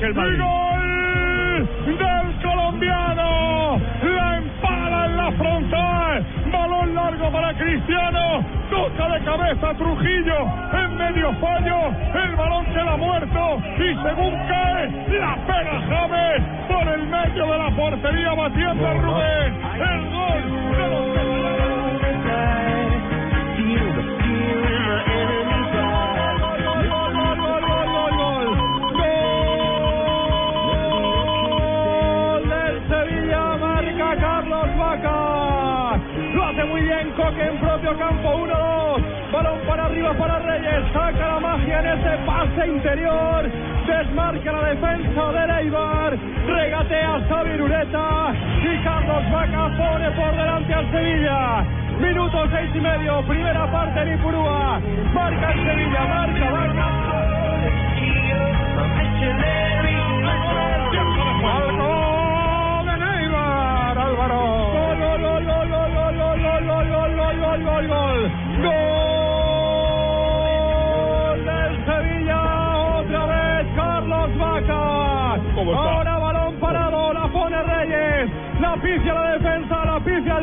Es el Madrid. Gol del colombiano. La empala en la frontal. Balón largo para Cristiano. Toca de cabeza Trujillo. En medio fallo. El balón queda muerto. Y según cae, la pega James por el medio de la portería batiendo a Rubén. El gol de los para Reyes, saca la magia en ese pase interior. Desmarca la defensa de Eibar, regatea Xavi Ureta y Carlos Vaca pone por delante al Sevilla. Minuto seis y medio, primera parte en Ipurúa. Marca el Sevilla, marca Vaca.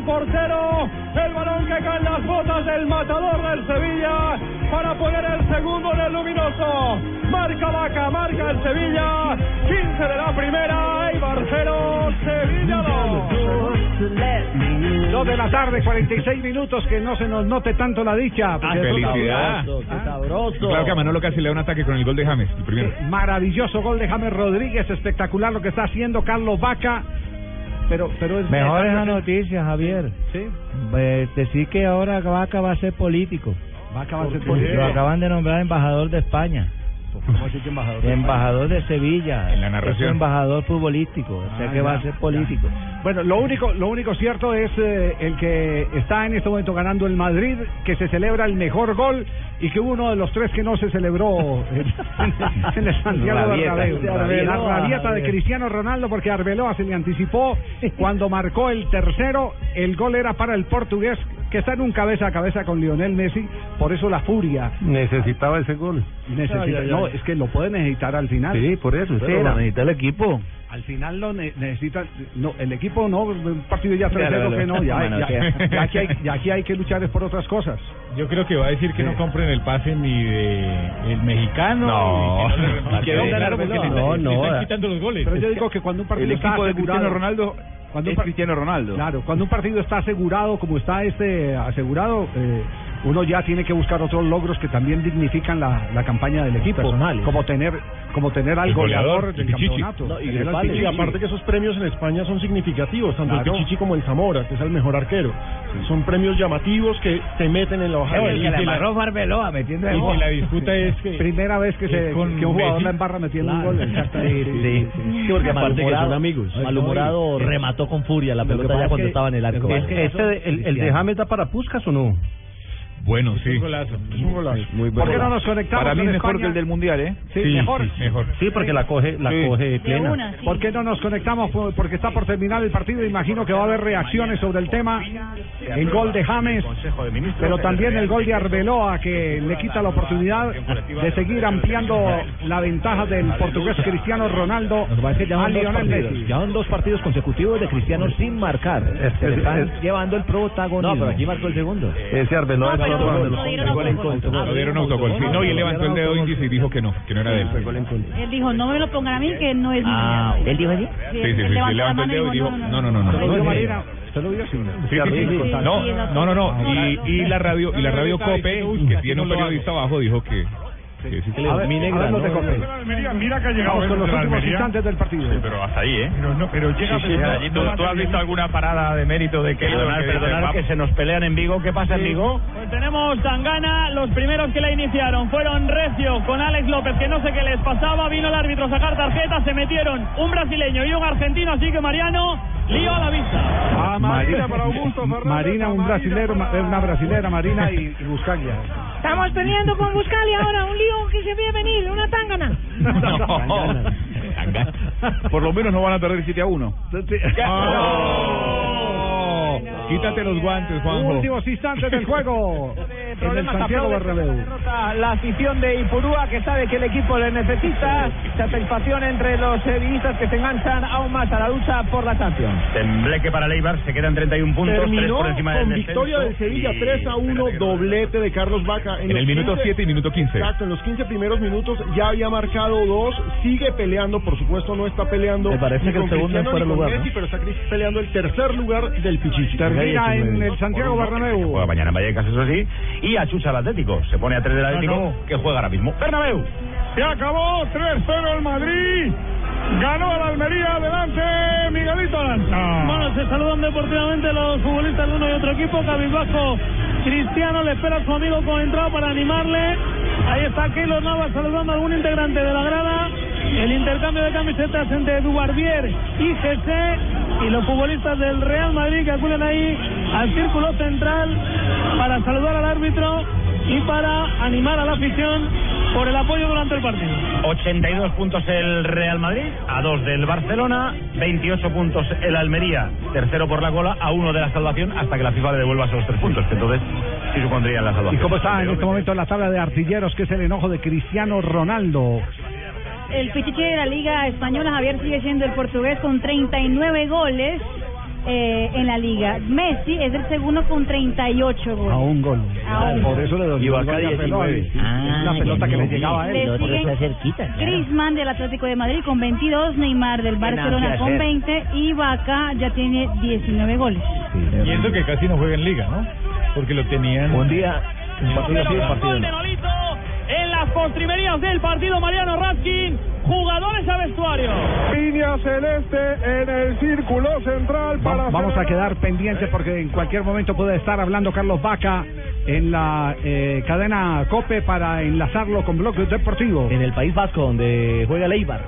Pifia el portero. El balón que cae en las botas del matador del Sevilla para poner el segundo en el luminoso. Marca Vaca, marca el Sevilla. 15 de la primera, Eibar 0, Sevilla 2. Dos de la tarde, 46 minutos, que no se nos note tanto la dicha. eso- felicidad. Ah, Claro que a Manolo casi le da un ataque con el gol de James, el primero. Maravilloso gol de James Rodríguez, espectacular lo que está haciendo Carlos Vaca. Pero, pero es Mejor es esa noticia, Javier. Sí, Eh, decir que ahora Vaca va a ser político. Vaca va a ser Lo acaban de nombrar embajador de España, ¿Cómo así que embajador? embajador de Sevilla, En la narración. es embajador futbolístico, o sea Ah, que va a ser político. Bueno, lo único, lo único cierto es eh, el que está en este momento ganando el Madrid, que se celebra el mejor gol y que hubo uno de los tres que no se celebró en, en el Santiago. Bernabéu. De La rabieta de. Cristiano Ronaldo porque Arbeloa se le anticipó cuando marcó el tercero. El gol era para el portugués que está en un cabeza a cabeza con Lionel Messi. Por eso la furia Necesitaba ese gol. necesita. No, es que lo puede necesitar al final. Sí, por eso. ese era. necesita el equipo. Al final lo ne- necesita, no, el equipo no, un partido ya 3-0 Claro, que no, ya, bueno, ya, que- ya aquí hay, ya aquí hay que luchar es por otras cosas. Yo creo que va a decir que no compren el pase ni de el mexicano. No. y que no No, venga, no, porque no, le, no, le no, están quitando los goles. Pero yo digo que cuando un partido el está equipo de Cristiano Ronaldo Cuando es Cristiano Ronaldo. claro, cuando un partido está asegurado como está este asegurado, eh, uno ya tiene que buscar otros logros que también dignifican la, la campaña del equipo, Personales. como tener como tener al El goleador, goleador, del el Pichichi. campeonato. No, y, de. Y aparte que esos premios en España son significativos, tanto Claro. el Pichichi como el Zamora, que es el mejor arquero. Son premios llamativos que te meten en la hoja de el que vida. le amarró fue Arbeloa metiendo el gol. la disputa es que Primera vez que, se, con que un jugador la embarra metiendo un Claro. gol. exactamente. Sí, sí, sí. Sí, porque aparte que son amigos. Malhumorado remató con furia la Lo que pelota ya cuando que- estaba en el arco. es que Este, de- el, el de James da para Puscas o no? Bueno, sí. Es un golazo. Muy ¿Por qué no nos conectamos Para mí con mejor España? que el del mundial, ¿eh? Sí, mejor. Sí, mejor. Sí, porque la coge, la Sí. coge plena. ¿Por qué no nos conectamos? Por- Porque está por terminar el partido. Imagino que va a haber reacciones sobre el tema. El gol de James, pero también el gol de Arbeloa que le quita la oportunidad de seguir ampliando la ventaja del portugués Cristiano Ronaldo a Lionel Messi. ya son dos partidos consecutivos de Cristiano sin marcar. Se le están es- llevando el protagonismo. No, pero aquí marcó el segundo. Ese Arbeloa Lo dieron autogol. Sí, no, y él levantó el dedo índice y dijo que no, que no era de él. Él dijo, no me lo pongan a mí, que no es Ah, mío. ¿él dijo así? Sí, sí, sí, levantó el dedo y dijo, no, no, no, no. No, no, no, no. Y, y la radio, y la radio Cope, que tiene un periodista abajo, dijo que, sí que le A ver, a ver Cope. Almería, mira que ha llegado Vamos con los últimos Almería. instantes del partido. pero hasta ahí, ¿eh? Pero, no, pero llega Allí ¿Tú, tú has visto alguna parada de mérito de que Perdonar, que- perdonar que se nos pelean en Vigo. ¿Qué pasa en Vigo? Pues tenemos Tangana, los primeros que la iniciaron fueron Recio con Alex López, que no sé qué les pasaba, vino el árbitro a sacar tarjetas, se metieron un brasileño y un argentino, así que Mariano, lío a la vista. A Marina para Augusto Fernández. Marina, un brasilero, ma- eh, una brasilera, Marina y, y Buscaglia. Estamos peleando con Buscali ahora, un lío que se ve venir, una tángana. Por lo menos no van a perder 7 a 1. Quítate los guantes, Juanjo. Últimos instantes del juego el aplaude Bernabéu. derrota la afición de Ipurúa que sabe que el equipo le necesita satisfacción entre los sevillistas que se enganchan aún más a la lucha por la Champions. Tembleque para Leibar, se quedan 31 puntos, Terminó por encima del con descenso. victoria del Sevilla Y- 3 a 1, doblete de Carlos Vaca. En los el minuto 15 7 y minuto 15. Exacto, en los 15 primeros minutos ya había marcado dos, sigue peleando, por supuesto no está peleando. Me parece que el segundo en fuera lugar, Messi, ¿no? pero está peleando el tercer lugar del Pichichi. Termina en el Santiago Bernabéu. Juega mañana en Vallecas, eso sí. Y achucha al Atlético. Se pone a 3 del Atlético, que juega ahora mismo. Bernabéu. Se acabó 3-0 el Madrid. Ganó al Almería. Adelante, Miguelito Lanza. Bueno, se saludan deportivamente los futbolistas de uno y otro equipo. Cabizbajo Cristiano le espera a su amigo con entrada para animarle. Ahí está Keylor Navas saludando a algún integrante de la grada. El intercambio de camisetas entre Dubarbier y GC. Y los futbolistas del Real Madrid que acuden ahí al círculo central para saludar al árbitro y para animar a la afición por el apoyo durante el partido. 82 puntos el Real Madrid, a 2 del Barcelona, 28 puntos el Almería, tercero por la cola, a 1 de la salvación, hasta que la FIFA le devuelva esos 3 puntos, que entonces sí supondrían la ¿Y salvación. cómo está en este momento la tabla de artilleros, que es el enojo de Cristiano Ronaldo? El pichichi de la Liga Española, Javier, sigue siendo el portugués con 39 goles eh, en la Liga. Messi es el segundo con 38 goles. A un gol. A un Por gol. eso le dolió Y el Vaca gol de 19. Arbeloa, sí. Ah, Es una pelota que le llegaba a él. Le siguen cerquita. Griezmann del Atlético de Madrid con 22, Neymar del Barcelona con 20 y Vaca ya tiene 19 goles. Y eso que casi no juega en liga, ¿no? Porque lo tenían. Un día, un partido sí, un partido en las postrimerías del partido Mariano Raskin, jugadores a vestuario. Línea celeste en el círculo central para Va- Vamos a quedar pendientes porque en cualquier momento puede estar hablando Carlos Vaca en la eh, cadena COPE para enlazarlo con Bloque Deportivo. En el País Vasco, donde juega Leibar.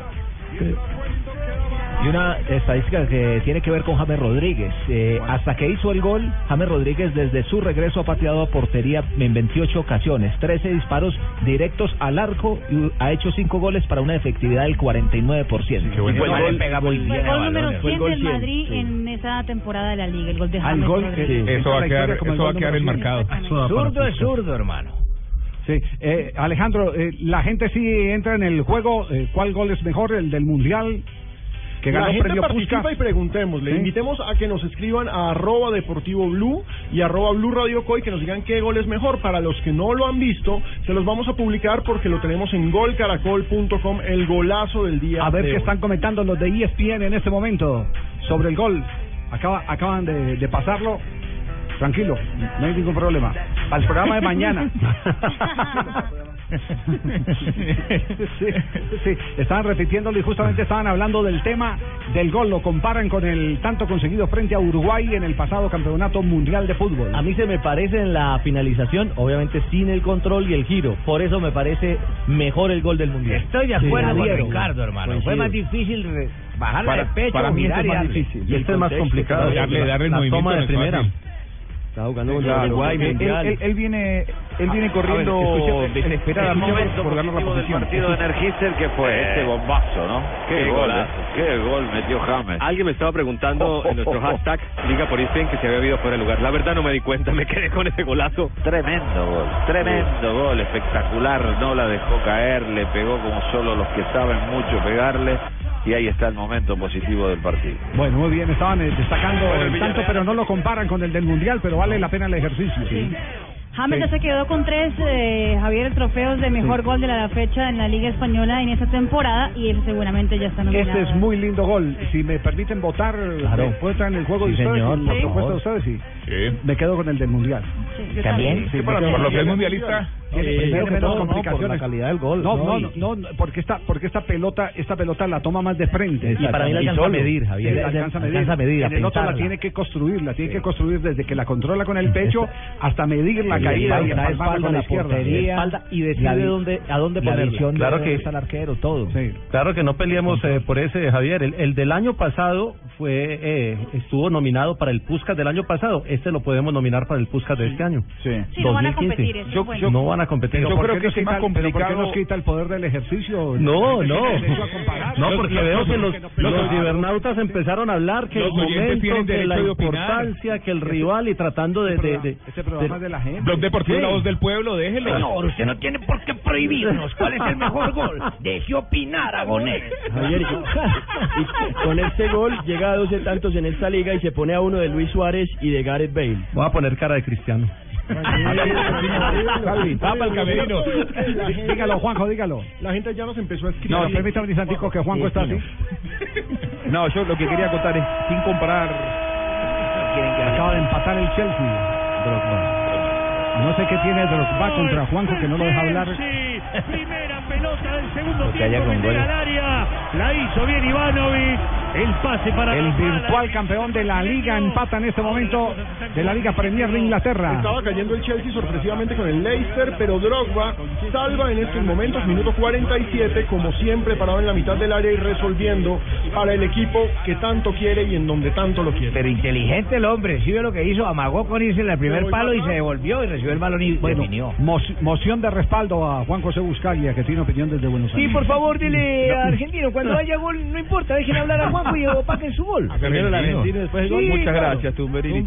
Y una estadística que tiene que ver con James Rodríguez. Eh, hasta que hizo el gol, James Rodríguez desde su regreso ha pateado a portería en 28 ocasiones, 13 disparos directos al arco y ha hecho 5 goles para una efectividad del 49%. Qué buen Y fue el gol. gol- pega muy Fue bien el gol número balones. 100 gol del 100, Madrid sí. en esa temporada de la Liga, el gol de Al James gol Rodríguez. Eso va a quedar, el eso va a quedar número enmarcado. Zurdo es zurdo, hermano. Sí, eh, Alejandro, eh, la gente sí entra en el juego. eh, ¿Cuál gol es mejor? ¿El del Mundial? Que ganó la gente premio participa Puskas. y preguntemos. Le Sí. invitemos a que nos escriban a arroba deportivo blue y arroba blue radio coy que nos digan qué gol es mejor. Para los que no lo han visto, se los vamos a publicar porque lo tenemos en golcaracol.com, el golazo del día. A ver de qué hoy. están comentando los de ESPN en este momento sobre el gol. Acaba, acaban de, de pasarlo. Tranquilo, no hay ningún problema. Al programa de mañana. sí, sí, estaban repitiéndolo y justamente estaban hablando del tema del gol. Lo comparan con el tanto conseguido frente a Uruguay en el pasado campeonato mundial de fútbol. A mí se me parece en la finalización, obviamente sin el control y el giro. Por eso me parece mejor el gol del mundial. Estoy de acuerdo Sí, con. Ricardo, hermano. Fue más difícil re- Para- de pecho, para mí este y es más difícil. Y este es más complicado. claro, darle- darle el la movimiento toma de primera. fácil. Está jugando Uruguay, Él, mundial. él- él viene, él viene corriendo desesperadamente por darle la posición. partido de Energister que fue este bombazo, ¿no? Qué, gol, ¿eh? qué gol metió James. Alguien me estaba preguntando en nuestro hashtag Liga por Isten que se había habido fuera de lugar. La verdad no me di cuenta, me quedé con ese golazo. Tremendo gol, tremendo gol, espectacular, no la dejó caer, le pegó como solo los que saben mucho pegarle y ahí está el momento positivo del partido. Bueno, muy bien, estaban eh, destacando Bueno, el tanto, pero no lo comparan con el del mundial, pero vale la pena el ejercicio. James ya se quedó con tres, eh, Javier, trofeos de mejor gol de la fecha en la Liga Española en esta temporada y ese seguramente ya está nominado. Este es muy lindo gol. Si me permiten votar, Claro. ¿puedo entrar en el juego Sí, de ustedes? señor, por supuesto ustedes, sí. Me quedo con el del Mundial. ¿También? Sí, Sí, me por- lo que el es mundialista. Tiene Eh, primero que todo, por complicaciones. la calidad del gol, No, ¿no? no, Y- no, no, porque esta, porque esta pelota, esta pelota la toma más de frente. Y para mí la alcanza a medir, Javier. La alcanza a medir. Alcanza a medir, a en el otro la tiene que construir, la tiene que construir desde que la controla con el pecho hasta medir la Y caída y espalda, empalmarla espalda, con la la izquierda. portería, Espalda y decide dónde- a dónde la ponerla. Claro que- está el arquero, todo. Sí. Claro que no peleemos eh, por ese, Javier. El, el del año pasado fue eh, estuvo nominado para el Puskas del año pasado. Este lo podemos nominar para el Puskas de este año. Sí. Sí, no van a competir, no van a competir. Yo ¿por creo que es más pero ¿Por qué complicado. nos quita el poder del ejercicio? No, no. No, porque veo que los, los cibernautas empezaron a hablar que Los el momento, que la importancia, que el rival y tratando de... de, de- Este programa es de la gente. Blog Deportivo Sí. La Voz del Pueblo, déjelo. Señor, usted no tiene por qué prohibirnos cuál es el mejor gol. Deje opinar a Bonet. Javier, con este gol llega a 12 tantos en esta liga y se pone a uno de Luis Suárez y de Gareth Bale. Voy a poner cara de cristiano. Tapa el camerino. Dígalo, Juanjo, dígalo. La gente ya nos empezó a escribir. No, permítame un instantico que Juanjo está así. No, yo lo que quería contar es, sin comparar... Acaba de empatar el Chelsea. Drogba. No sé qué tiene Drogba contra Juanjo que no lo deja hablar. Primera pelota del segundo tiempo al área. La hizo bien Ivanovic. El pase para El virtual campeón de la liga empata en este momento de la Liga Premier de Inglaterra. Estaba cayendo el Chelsea sorpresivamente con el Leicester, pero Drogba salva en estos momentos, minuto 47, como siempre parado en la mitad del área y resolviendo para el equipo que tanto quiere y en donde tanto lo quiere. Pero inteligente el hombre, ¿sí ve lo que hizo? Amagó con irse en el primer palo y se devolvió y recibió el balón y Bueno, definió. mo- moción de respaldo a Juan José Buscalia, que tiene opinión desde Buenos Sí, Aires. por favor, dile a Argentino, cuando haya gol, no importa, dejen hablar a Juanjo y opaquen su gol. Primero el argentino y después el gol. Sí, Muchas claro. gracias, Tumberini.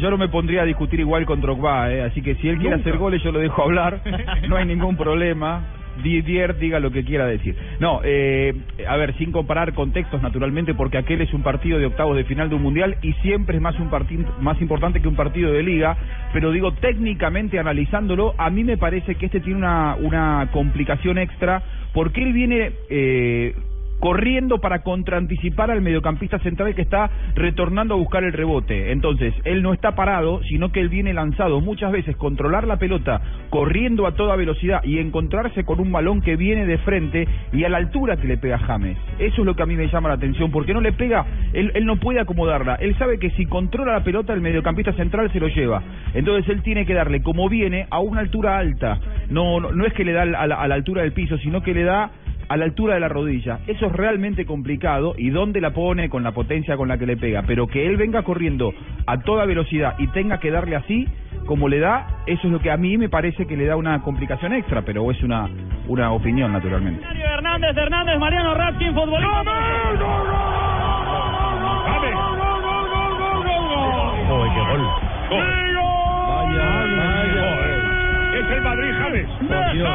Yo no me pondría a discutir igual con Drogba, eh, así que si él quiere Nunca. hacer goles yo lo dejo hablar, no hay ningún problema. Didier diga lo que quiera decir. No, eh, a ver, sin comparar contextos naturalmente, porque aquel es un partido de octavos de final de un mundial y siempre es más un partido más importante que un partido de liga. Pero digo, técnicamente analizándolo, a mí me parece que este tiene una, una complicación extra, porque él viene eh, corriendo para contraanticipar al mediocampista central que está retornando a buscar el rebote. Entonces, él no está parado, sino que él viene lanzado. Muchas veces controlar la pelota corriendo a toda velocidad y encontrarse con un balón que viene de frente y a la altura que le pega James. Eso es lo que a mí me llama la atención, porque no le pega, él, él no puede acomodarla. Él sabe que si controla la pelota, el mediocampista central se lo lleva. Entonces, él tiene que darle como viene a una altura alta. No, no, no es que le da a la, a la altura del piso, sino que le da a la altura de la rodilla. Eso es realmente complicado y dónde la pone con la potencia con la que le pega. Pero que él venga corriendo a toda velocidad y tenga que darle así, como le da, eso es lo que a mí me parece que le da una complicación extra, pero es una, una opinión naturalmente. Hernández, Hernández, Mariano Ratkin, futbolista. ¡Uy, qué gol! Es el Madrid, James. Dios.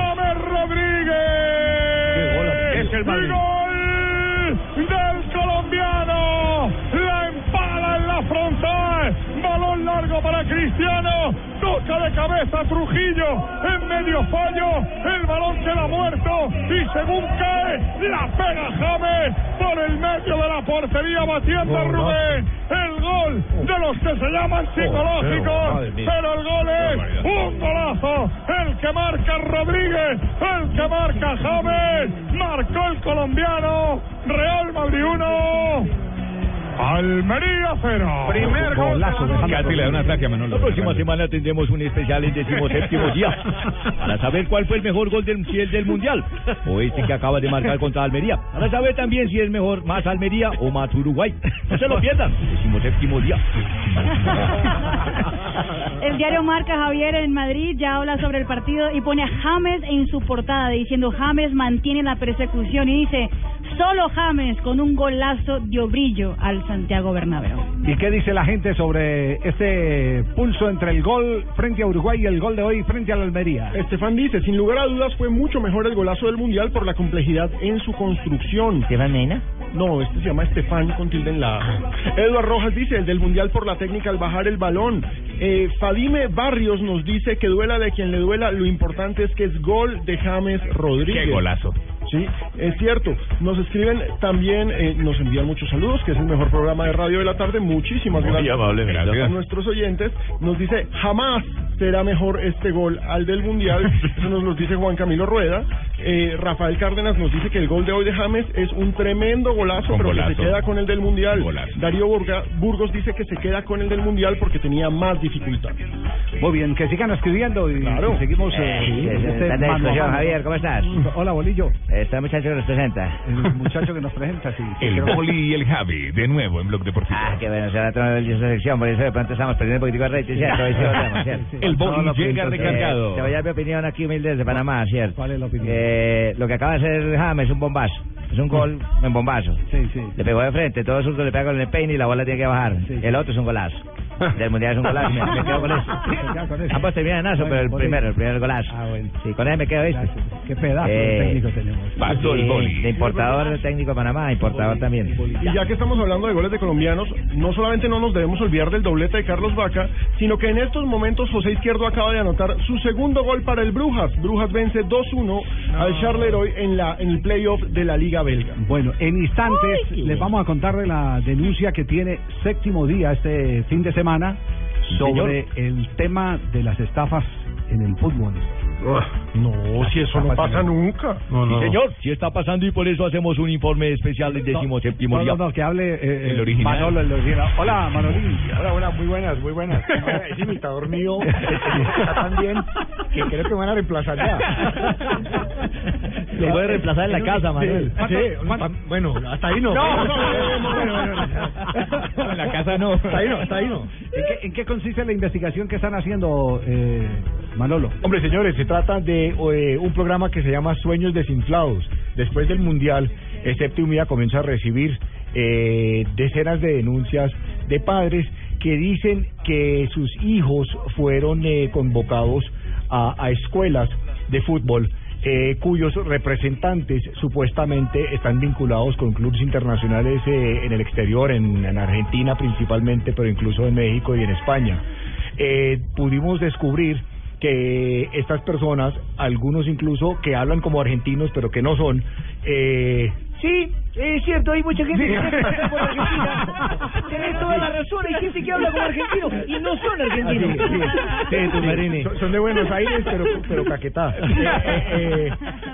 Es el Madrid. Gol del colombiano. La empala en la frontal. Balón largo para Cristiano. Toca de cabeza Trujillo. En medio fallo. El balón queda muerto. Y según cae, la pega James por el medio de la portería batiendo a Rubén. El gol de los que se llaman psicológicos. Pero el gol es un golazo. El que marca Rodríguez. El que marca James. Marcó el colombiano. Real Madrid 1. Almería 0. Primer golazo de James Casi le da un ataque a Manolo. La próxima semana tendremos un especial en decimoséptimo día para saber cuál fue el mejor gol del, si el del Mundial o este que acaba de marcar contra Almería. Para saber también si es mejor más Almería o más Uruguay. No se lo pierdan. Decimoséptimo día. El diario Marca Javier en Madrid ya habla sobre el partido y pone a James en su portada diciendo James mantiene la persecución y dice Solo James con un golazo dio brillo al Santiago Bernabéu. ¿Y qué dice la gente sobre este pulso entre el gol frente a Uruguay y el gol de hoy frente a la Almería? Estefan dice, sin lugar a dudas fue mucho mejor el golazo del Mundial por la complejidad en su construcción. ¿Estefan Mena? No, este se llama Estefan con tilde en la A. Eduard Rojas dice, el del Mundial por la técnica al bajar el balón. Eh, Fadime Barrios nos dice que duela de quien le duela, lo importante es que es gol de James Rodríguez. Qué golazo. Sí, es cierto. Nos escriben también, eh, nos envían muchos saludos, que es el mejor programa de radio de la tarde. Muchísimas Muy gracias, amable, gracias. a nuestros oyentes. Nos dice, jamás será mejor este gol al del Mundial. Eso nos lo dice Juan Camilo Rueda. Eh, Rafael Cárdenas nos dice que el gol de hoy de James es un tremendo golazo, pero que se queda con el del Mundial. Golazo. Darío Burga- Burgos dice que se queda con el del Mundial porque tenía más dificultad. Muy bien, que sigan escribiendo y, y seguimos. Eh, eh, eh, este mano mano. Javier, ¿cómo estás? Hola, Bolillo. Este muchacho que nos presenta. El muchacho que nos presenta, sí. El Boli y el Javi, de nuevo en Blog Deportivo. Ah, qué bueno, será todo el de esa sección, por eso de pronto estamos perdiendo un poquitico de rating, ¿cierto? Hoy sí volvemos, ¿cierto? El los llega recargado. eh, Te voy a dar mi opinión aquí humilde desde Panamá, ¿cierto? ¿Cuál es la opinión? Eh, lo que acaba de hacer James es un bombazo. Es un gol en bombazo. Sí, sí. Le pegó de frente, todo zurdo le pega con el peine y la bola tiene que bajar. El otro es un golazo. Del mundial es un golazo, me, me quedo con eso. Ambos terminan en aso, pero el primero, el primer golazo. Ah, bueno. Sí, con él me quedo, ¿viste? Qué pedazo de Eh, técnico tenemos. Pasó el Boli. De importador técnico de Panamá, importador también. Y ya que estamos hablando de goles de colombianos, no solamente no nos debemos olvidar del doblete de Carlos Vaca, sino que en estos momentos José Izquierdo acaba de anotar su segundo gol para el Brujas. Brujas vence 2-1 al Charleroi en la en el playoff de la Liga Belga. Bueno, en instantes les vamos a contar de la denuncia que tiene séptimo día este fin de semana sobre el tema de las estafas en el fútbol. No, si eso no pasa nunca. Sí, señor, sí está pasando y por eso hacemos un informe especial del décimo séptimo No, día. no, no, que hable eh, El eh, original. Manolo, el original. Hola, Manolín. Hola, hola, muy buenas, muy buenas. Ese imitador mío está tan bien que creo que me van a reemplazar ya. Lo puede reemplazar en la casa, Manuel. Bueno, hasta ahí no. No, no, En la casa no. Hasta ahí no, hasta ahí no. ¿En qué, consiste la investigación que están haciendo, eh, Manolo? Hombre, señores, se trata de eh, un programa que se llama Sueños Desinflados. Después del Mundial, séptimo día comienza a recibir eh, decenas de denuncias de padres que dicen que sus hijos fueron eh, convocados a, a escuelas de fútbol eh, cuyos representantes supuestamente están vinculados con clubes internacionales eh, en el exterior, en, en Argentina principalmente, pero incluso en México y en España. Eh, pudimos descubrir que estas personas, algunos incluso que hablan como argentinos, pero que no son, eh, Sí, es cierto, hay mucha gente que pasa por Argentina. Tienes toda la razón, hay gente que habla como argentino y no son argentinos. Sí, sí, son, son de Buenos Aires, pero, pero caquetá. Eh, eh, eh,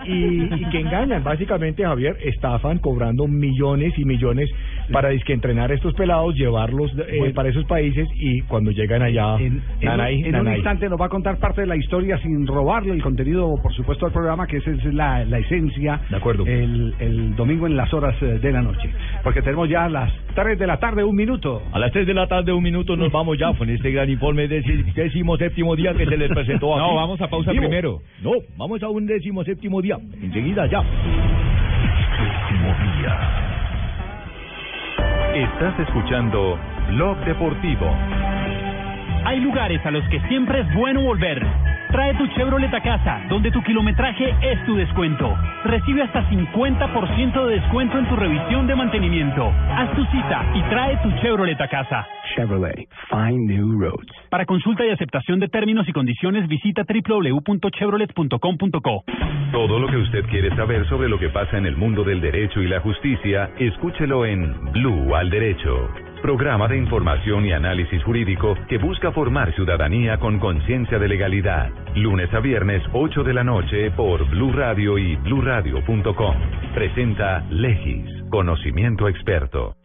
y, y que engañan, básicamente, Javier, estafan cobrando millones y millones para disque entrenar a estos pelados, llevarlos eh, Bueno. para esos países y cuando llegan allá, En, nanay, en un instante nos va a contar parte de la historia sin robarle el contenido, por supuesto, al programa, que esa es la, la esencia. De acuerdo. El, el domingo en las horas eh, de la noche. Porque tenemos ya las 3 de la tarde, un minuto. A las 3 de la tarde, un minuto, nos vamos ya con este gran informe del décimo séptimo día que se les presentó aquí. No, vamos a pausa Vivo. primero. No, vamos a un décimo séptimo día. Enseguida ya. Estás escuchando Blog Deportivo. Hay lugares a los que siempre es bueno volver. Trae tu Chevrolet a casa, donde tu kilometraje es tu descuento. Recibe hasta 50% de descuento en tu revisión de mantenimiento. Haz tu cita y trae tu Chevrolet a casa. Chevrolet, find new roads. Para consulta y aceptación de términos y condiciones, visita www.chevrolet.com.co. Todo lo que usted quiere saber sobre lo que pasa en el mundo del derecho y la justicia, escúchelo en Blue al Derecho. Programa de información y análisis jurídico que busca formar ciudadanía con conciencia de legalidad. Lunes a viernes, 8 de la noche, por Blue Radio y bluradio.com. Presenta Legis, conocimiento experto.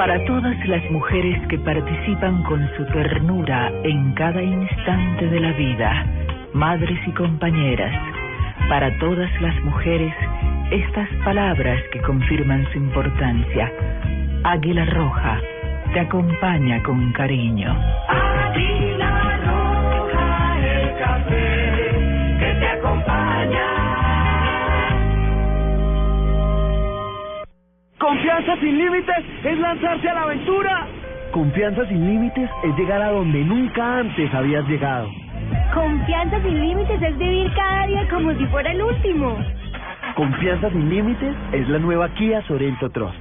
Para todas las mujeres que participan con su ternura en cada instante de la vida, madres y compañeras, para todas las mujeres, estas palabras que confirman su importancia. Águila Roja te acompaña con cariño. Confianza sin límites es lanzarse a la aventura. Confianza sin límites es llegar a donde nunca antes habías llegado. Confianza sin límites es vivir cada día como si fuera el último. Confianza sin límites es la nueva Kia Sorento Trust.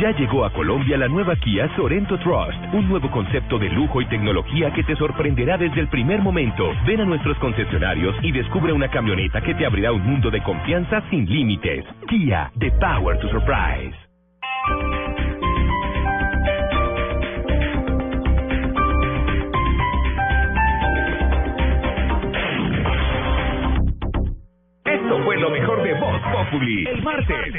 Ya llegó a Colombia la nueva Kia Sorento Trust, un nuevo concepto de lujo y tecnología que te sorprenderá desde el primer momento. Ven a nuestros concesionarios y descubre una camioneta que te abrirá un mundo de confianza sin límites. Kia, the power to surprise. Esto fue lo mejor de Voz Populi. El martes.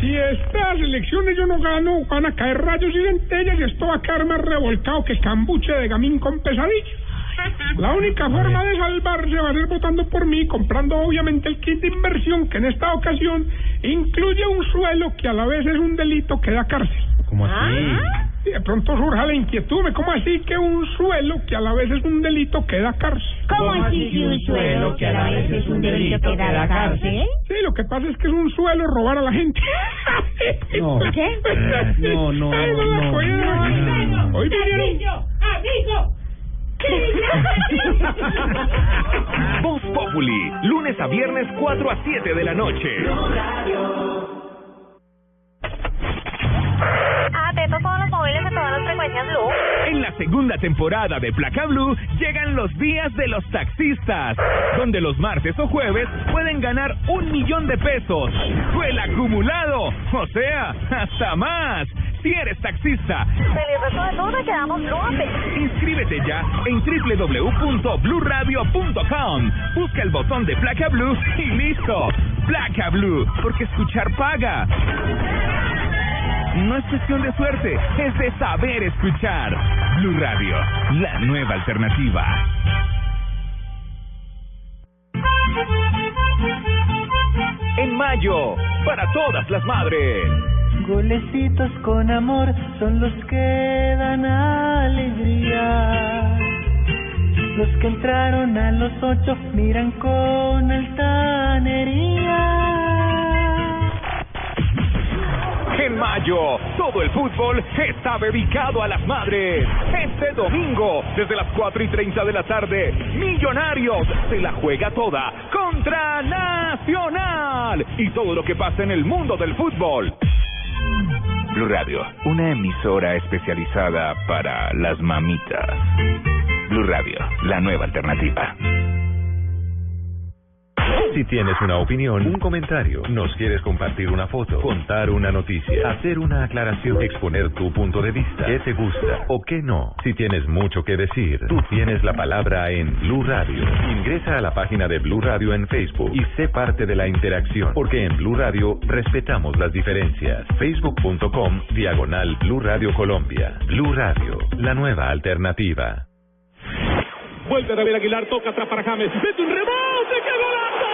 Si estas elecciones yo no gano, van a caer rayos y centellas y esto va a quedar más revolcado que cambuche de gamín con pesadilla. La única forma de salvarse va a ser votando por mí, comprando obviamente el kit de inversión que en esta ocasión incluye un suelo que a la vez es un delito que da cárcel. ¿Cómo así? Y de pronto surja la inquietud, ¿cómo así que un suelo que a la vez es un delito que da cárcel? ¿Cómo así que un suelo que a la vez es un delito que da la cárcel? Sí, lo que pasa es que es un suelo robar a la gente. No. ¿Qué? No, no, no, no, joya. no. Hoy vinieron... Voz Populi, lunes a viernes 4 a 7 de la noche. Atentos todos los móviles de todas las frecuencias Blue. En la segunda temporada de Placa Blue llegan los días de los taxistas, donde los martes o jueves pueden ganar un millón de pesos. Fue el acumulado, o sea, hasta más. Si eres taxista, de todo, quedamos inscríbete ya en www.bluradio.com. Busca el botón de Placa Blue y listo. Placa Blue, porque escuchar paga. No es cuestión de suerte, es de saber escuchar. Blue Radio, la nueva alternativa. En mayo, para todas las madres. Golecitos con amor son los que dan alegría. Los que entraron a los ocho miran con altanería. En mayo, todo el fútbol está dedicado a las madres. Este domingo, desde las 4 y 30 de la tarde, Millonarios se la juega toda contra Nacional. Y todo lo que pasa en el mundo del fútbol. Blue Radio, una emisora especializada para las mamitas. Blue Radio, la nueva alternativa. Si tienes una opinión, un comentario, nos quieres compartir una foto, contar una noticia, hacer una aclaración, exponer tu punto de vista, qué te gusta o qué no. Si tienes mucho que decir, tú tienes la palabra en Blue Radio. Ingresa a la página de Blue Radio en Facebook y sé parte de la interacción, porque en Blue Radio respetamos las diferencias. Facebook.com diagonal Blue Radio Colombia. Blue Radio, la nueva alternativa. Vuelve David Aguilar, toca atrás para James. Mete un rebote, ¡qué golazo!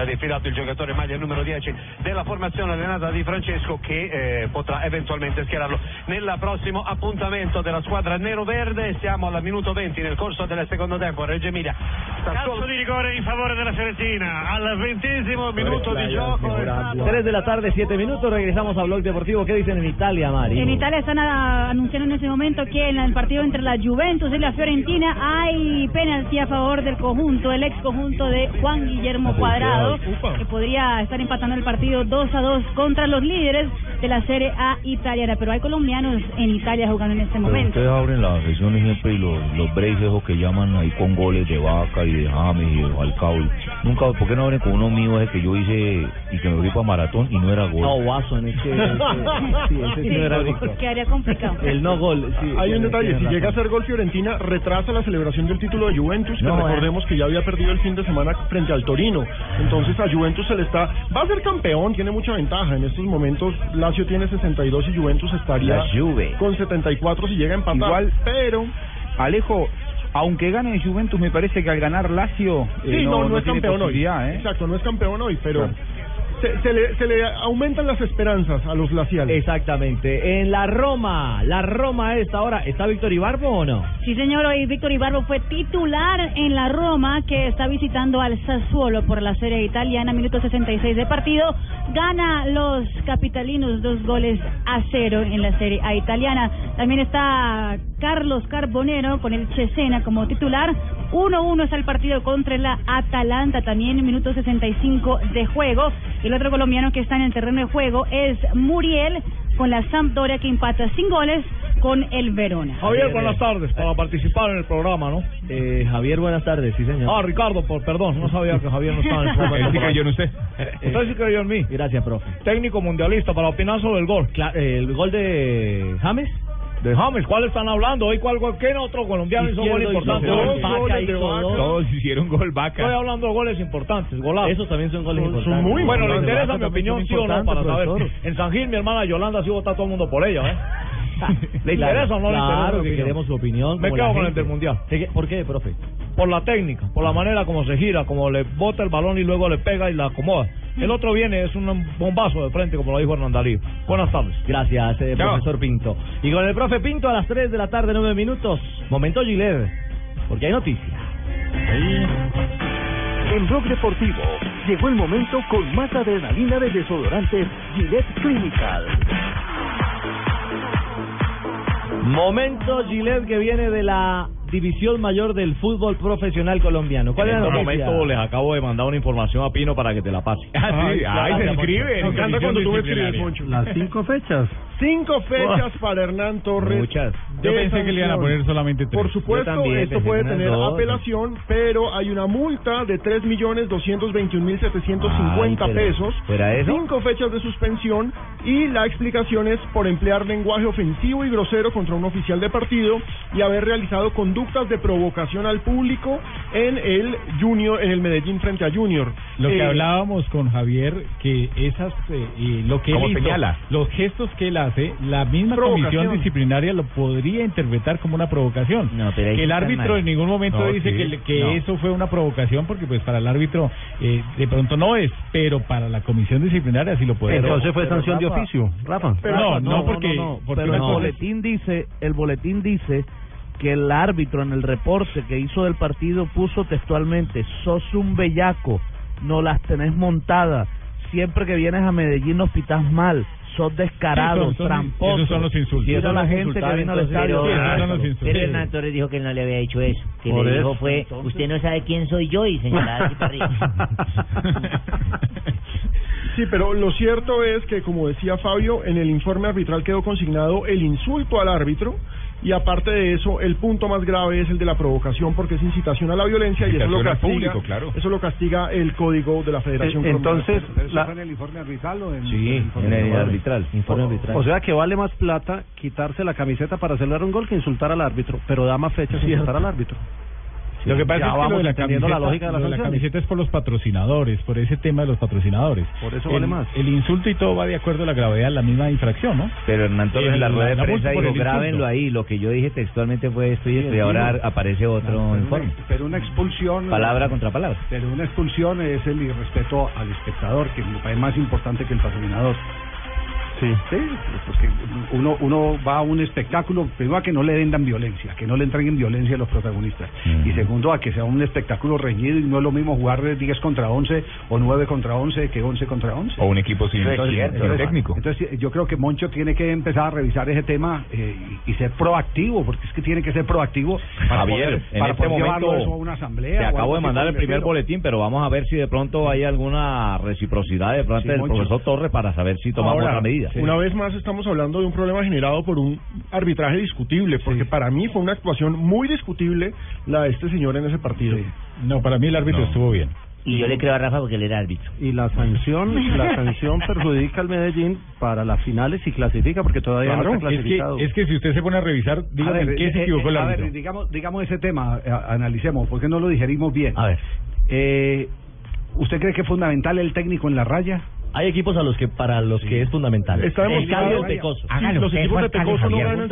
era defilato il giocatore maglia numero 10 della formazione allenata di Francesco che eh, potrà eventualmente schierarlo nel prossimo appuntamento della squadra nero-verde siamo al minuto 20 nel corso del secondo tempo Reggio Emilia Calcio di rigore in favore della Fiorentina al ventesimo minuto di gioco. 3 de la tarde, 7 minutos. Regresamos a Blog Deportivo. ¿Qué dicen en Italia, Mari? En Italia están a- anunciando en ese momento que en el partido entre la Juventus y la Fiorentina hay penalti a favor del conjunto, el ex conjunto de Juan Guillermo Cuadrado, que podría estar empatando el partido 2 a 2 contra los líderes de la Serie A italiana. Pero hay colombianos en Italia jugando en este Pero momento. ustedes abren las sesiones siempre y los, los breaks esos que llaman ahí con goles de Vaca y de James y de Falcao. Nunca, ¿por qué no abren con uno mío ese que yo hice y que me fui para maratón y no era gol? No, Watson, es que... ese- sí, ese sí no era gol. Quedaría complicado. El no gol, sí. Hay un detalle, si llega a ser gol Fiorentina, retrasa la celebración del título de Juventus, que No, eh. recordemos que ya había perdido el fin de semana frente al Torino. Entonces a Juventus se le está... Va a ser campeón, tiene mucha ventaja. En estos momentos Lazio tiene 62 y Juventus estaría La Juve. con 74 si llega a empatar. Igual, pero... Alejo, aunque gane Juventus, me parece que al ganar Lazio eh, Sí, no, no, es tiene campeón hoy. ¿eh? Exacto, no es campeón hoy, pero Claro. Se, se le, se le aumentan las esperanzas a los glaciales. Exactamente. En la Roma, la Roma a esta hora, ¿está Víctor Ibarbo o no? Sí, señor, hoy Víctor Ibarbo fue titular en la Roma, que está visitando al Sassuolo por la Serie Italiana, minuto 66 de partido. Gana los capitalinos dos goles a cero en la Serie A italiana. También está Carlos Carbonero con el Cesena como titular. 1-1 está el partido contra la Atalanta, también en minuto 65 de juego. Y el otro colombiano que está en el terreno de juego es Muriel con la Sampdoria que empata sin goles con el Verona. Javier, buenas tardes, para participar en el programa, ¿no? Eh, Javier, buenas tardes, sí señor. Ah, Ricardo, por, perdón, no sabía que Javier no estaba en el programa. Él sí creyó en usted. Usted sí creyó en mí. Gracias, profe. Técnico mundialista para opinar sobre el gol. Cla- eh, ¿El gol de James? De James, ¿cuál están hablando? ¿Hoy cuál, cuál- ¿Quién otro colombiano hizo goles dos. Todos hicieron gol Estoy vaca. hablando de goles importantes, golazos. Esos también son goles importantes. muy Bueno, le importantes. interesa mi opinión, sí o no, para importantes, saber. En San Gil, mi hermana Yolanda, sí vota todo el mundo por ella, ¿eh? ¿Le Claro, interesa o no le interesa? Claro que queremos su opinión. Me como quedo la con el gente. del Mundial. ¿Qué- ¿Por qué, profe? Por la técnica, por la manera como se gira, como le bota el balón y luego le pega y la acomoda. El otro viene, es un bombazo de frente, como lo dijo Hernandalí. Buenas tardes. Gracias, eh, Chao. profesor Pinto. Y con el profe Pinto a las 3 de la tarde, 9 minutos. Momento Gilet, porque hay noticia. En Blog Deportivo llegó el momento con más adrenalina de desodorantes Gillette Clinical. Momento Gilet que viene de la división mayor del fútbol profesional colombiano. ¿Cuál en es la este noticia? momento les acabo de mandar una información a Pino para que te la pase. Ah, sí, ay, se escribe. Me encanta cuando tú me escribes. Las cinco fechas. Cinco fechas para Hernán Torres. Muchas. Yo pensé que le iban a sanción. poner solamente tres. Por supuesto, también esto puede que tener dos. apelación, pero hay una multa de 3.221.750 Ay, pesos, ¿fuera eso? cinco fechas de suspensión y la explicación es por emplear lenguaje ofensivo y grosero contra un oficial de partido y haber realizado conductas de provocación al público en el Junior, en el Medellín frente a Junior. Lo que Eh, hablábamos con Javier, que esas, eh, y lo que él ¿Cómo hizo, señala? los gestos que él hace, la misma comisión disciplinaria lo podría interpretar como una provocación. No, pero que el árbitro mal. en ningún momento No, dice sí, que, le- que no. eso fue una provocación, porque pues para el árbitro eh, de pronto no es, pero para la comisión disciplinaria sí lo puede. Entonces fue sanción de oficio, Rafa. Pero- no, no, no, no, porque, porque Pero una el boletín dice, el boletín dice que el árbitro en el reporte que hizo del partido puso textualmente, sos un bellaco, no las tenés montadas, siempre que vienes a Medellín nos pitas mal, sos descarado, Sí, son- son- tramposo. esos son los insultos. Esos son la los gente que vino al estadio. sí, esos son los Pero insultos. Pero Hernán Torres dijo que él no le había dicho eso. Que Por le dijo eso, fue, entonces. usted no sabe quién soy yo y señalaba así para arriba. Sí, pero lo cierto es que, como decía Fabio, en el informe arbitral quedó consignado el insulto al árbitro y aparte de eso, el punto más grave es el de la provocación porque es incitación a la violencia y eso lo castiga, público, claro. eso lo castiga el código de la Federación Eh, Colombiana. entonces, ¿Pero eso la- fue en el informe arbitral o en Sí, el informe en el arbitral? arbitral, informe arbitral. O sea que vale más plata quitarse la camiseta para celebrar un gol que insultar al árbitro, pero da más fechas insultar al árbitro. Lo que pasa Ya es que lo de la camiseta, la lógica de las lo de la camiseta es por los patrocinadores, por ese tema de los patrocinadores. Por eso el, vale más. El insulto y todo va de acuerdo a la gravedad de la misma infracción, ¿no? Pero Hernán Torres en la rueda de la prensa dijo, grábenlo ahí. Lo que yo dije textualmente fue esto y esto, y ahora aparece otro Pero informe. una, pero una expulsión. Palabra contra palabra. Pero una expulsión es el irrespeto al espectador, que parece más importante que el patrocinador. Sí. Sí, porque uno, uno va a un espectáculo, primero a que no le vendan violencia, que no le entreguen violencia a los protagonistas. Y segundo, a que sea un espectáculo reñido y no es lo mismo jugar 10 contra 11 o 9 contra 11 que 11 contra 11. O un equipo sin, técnico. Entonces, yo creo que Moncho tiene que empezar a revisar ese tema eh, y, y ser proactivo, porque es que tiene que ser proactivo para Javier, poder, en para este poder momento eso a una asamblea. te acabo de mandar el primer boletín, pero vamos a ver si de pronto hay alguna reciprocidad de parte Sí, del Moncho. profesor Torres para saber si tomamos Ahora, otra medida. Una vez más estamos hablando de un problema generado por un arbitraje discutible, porque para mí fue una actuación muy discutible la de este señor en ese partido. No, para mí el árbitro estuvo bien. Y yo le creo a Rafa porque él era árbitro. Y la sanción, la sanción perjudica al Medellín para las finales y clasifica porque todavía no está es que, clasificado. es que si usted se pone a revisar, dígame A ver, en qué se eh, equivocó el eh, a árbitro. ver, digamos, digamos ese tema, eh, analicemos, porque no lo digerimos bien. A ver. Eh, ¿Usted cree que es fundamental el técnico en la raya? Hay equipos a los que para los que es fundamental. Está el cambio. Pecoso. Hágalo los equipos de Pecoso no ganan.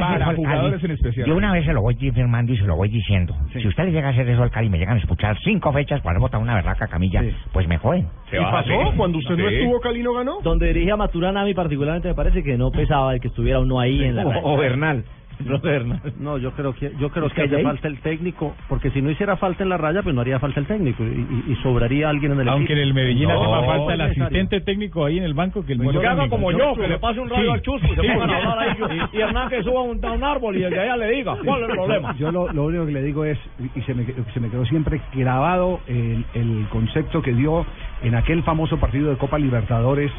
Para jugadores en especial. Yo una vez se lo voy firmando y se lo voy diciendo. Si usted le llega a hacer eso al Cali y me llegan a escuchar cinco fechas para botar una berraca camilla, pues me joden. ¿Qué pasó? Cuando usted no estuvo, Cali no ganó. Donde dirige a Maturana, a mí particularmente me parece que no pesaba el que estuviera uno ahí en la. O- o Bernal. No, yo creo que yo creo ¿Es que hace falta el técnico, porque si no hiciera falta en la raya, pues no haría falta el técnico y, y- y sobraría alguien en el Aunque en equipo. el Medellín hace No, más falta el asistente técnico ahí en el banco que el Pues haga como yo, que le pase un radio Sí. al chusco y se Sí. pongan a hablar ahí y, y Hernán que suba un, a un árbol y el de allá le diga cuál es el problema. Yo lo, lo único que le digo es, y se me, se me quedó siempre grabado el, el concepto que dio en aquel famoso partido de Copa Libertadores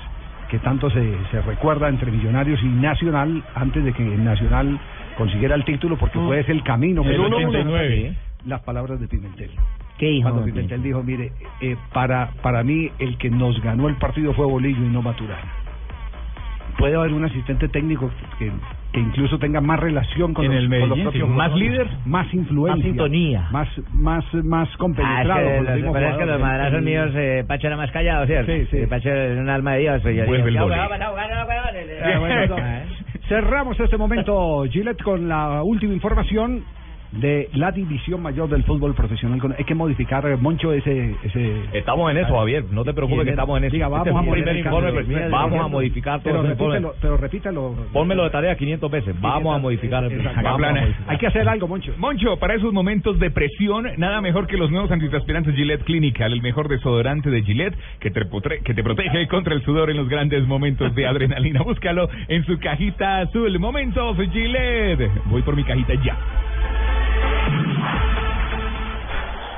que tanto se, se recuerda entre Millonarios y Nacional antes de que Nacional consiguiera el título porque fue ese el camino. El que 89. Las palabras de Pimentel. ¿Qué dijo? Cuando Pimentel dijo, mire, eh, para, para mí el que nos ganó el partido fue Bolillo y no Maturana. Puede haber un asistente técnico que, que incluso tenga más relación con, En los, el con los Medellín, propios sí, más líder, más influencia, más sintonía. más más más Ah, compenetrado. es que con los, es que los madrazos míos, eh, Pacho era más callado, ¿cierto? Sí, sí. Eh, Pacho era un alma de Dios. Pues yo Vuelve el Cerramos este momento, Gillette, con la última información de la división mayor del fútbol profesional. Con- Hay que modificar, eh, Moncho, ese... ese Estamos en eso, Javier. No te preocupes que estamos en eso. Diga, Este vamos es a primer informe, Mira, vamos a modificar todo pero repítelo, pero repítalo. Pónmelo de tarea 500 veces. Vamos a modificar. Plana. modificar. Hay que hacer algo, Moncho. Moncho, para esos momentos de presión, nada mejor que los nuevos antitranspirantes Gillette Clinical, el mejor desodorante de Gillette que te, que te protege contra el sudor en los grandes momentos de adrenalina. Búscalo en su cajita azul. Momentos Gillette. Voy por mi cajita ya.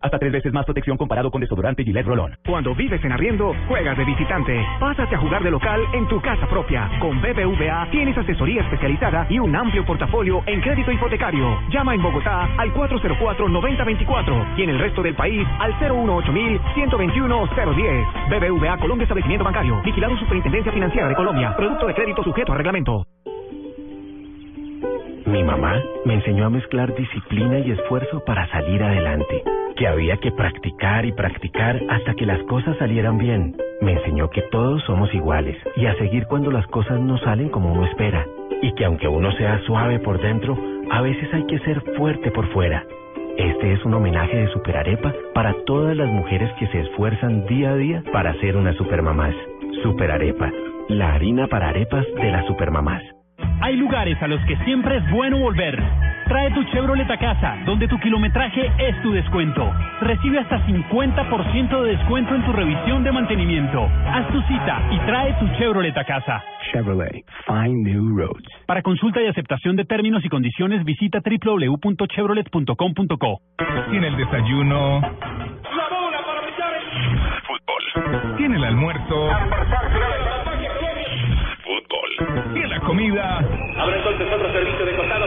Hasta tres veces más protección comparado con desodorante Gillette Rolón. Cuando vives en arriendo, juegas de visitante. Pásate a jugar de local en tu casa propia. Con BBVA tienes asesoría especializada y un amplio portafolio en crédito hipotecario. Llama en Bogotá al 404-9024 y en el resto del país al 018-121-010. BBVA Colombia Establecimiento Bancario. Vigilado Superintendencia Financiera de Colombia. Producto de crédito sujeto a reglamento. Mi mamá me enseñó a mezclar disciplina y esfuerzo para salir adelante, que había que practicar y practicar hasta que las cosas salieran bien. Me enseñó que todos somos iguales y a seguir cuando las cosas no salen como uno espera, y que aunque uno sea suave por dentro, a veces hay que ser fuerte por fuera. Este es un homenaje de Superarepa para todas las mujeres que se esfuerzan día a día para ser unas supermamás. Superarepa, la harina para arepas de las supermamás. Hay lugares a los que siempre es bueno volver. Trae tu Chevrolet a casa, donde tu kilometraje es tu descuento. Recibe hasta 50% de descuento en tu revisión de mantenimiento. Haz tu cita y trae tu Chevrolet a casa. Chevrolet, find new roads. Para consulta y aceptación de términos y condiciones, visita www.chevrolet.com.co. Tiene el desayuno. Fútbol. Tiene el almuerzo. Fútbol. Tiene la comida. Abre entonces otro servicio de costado.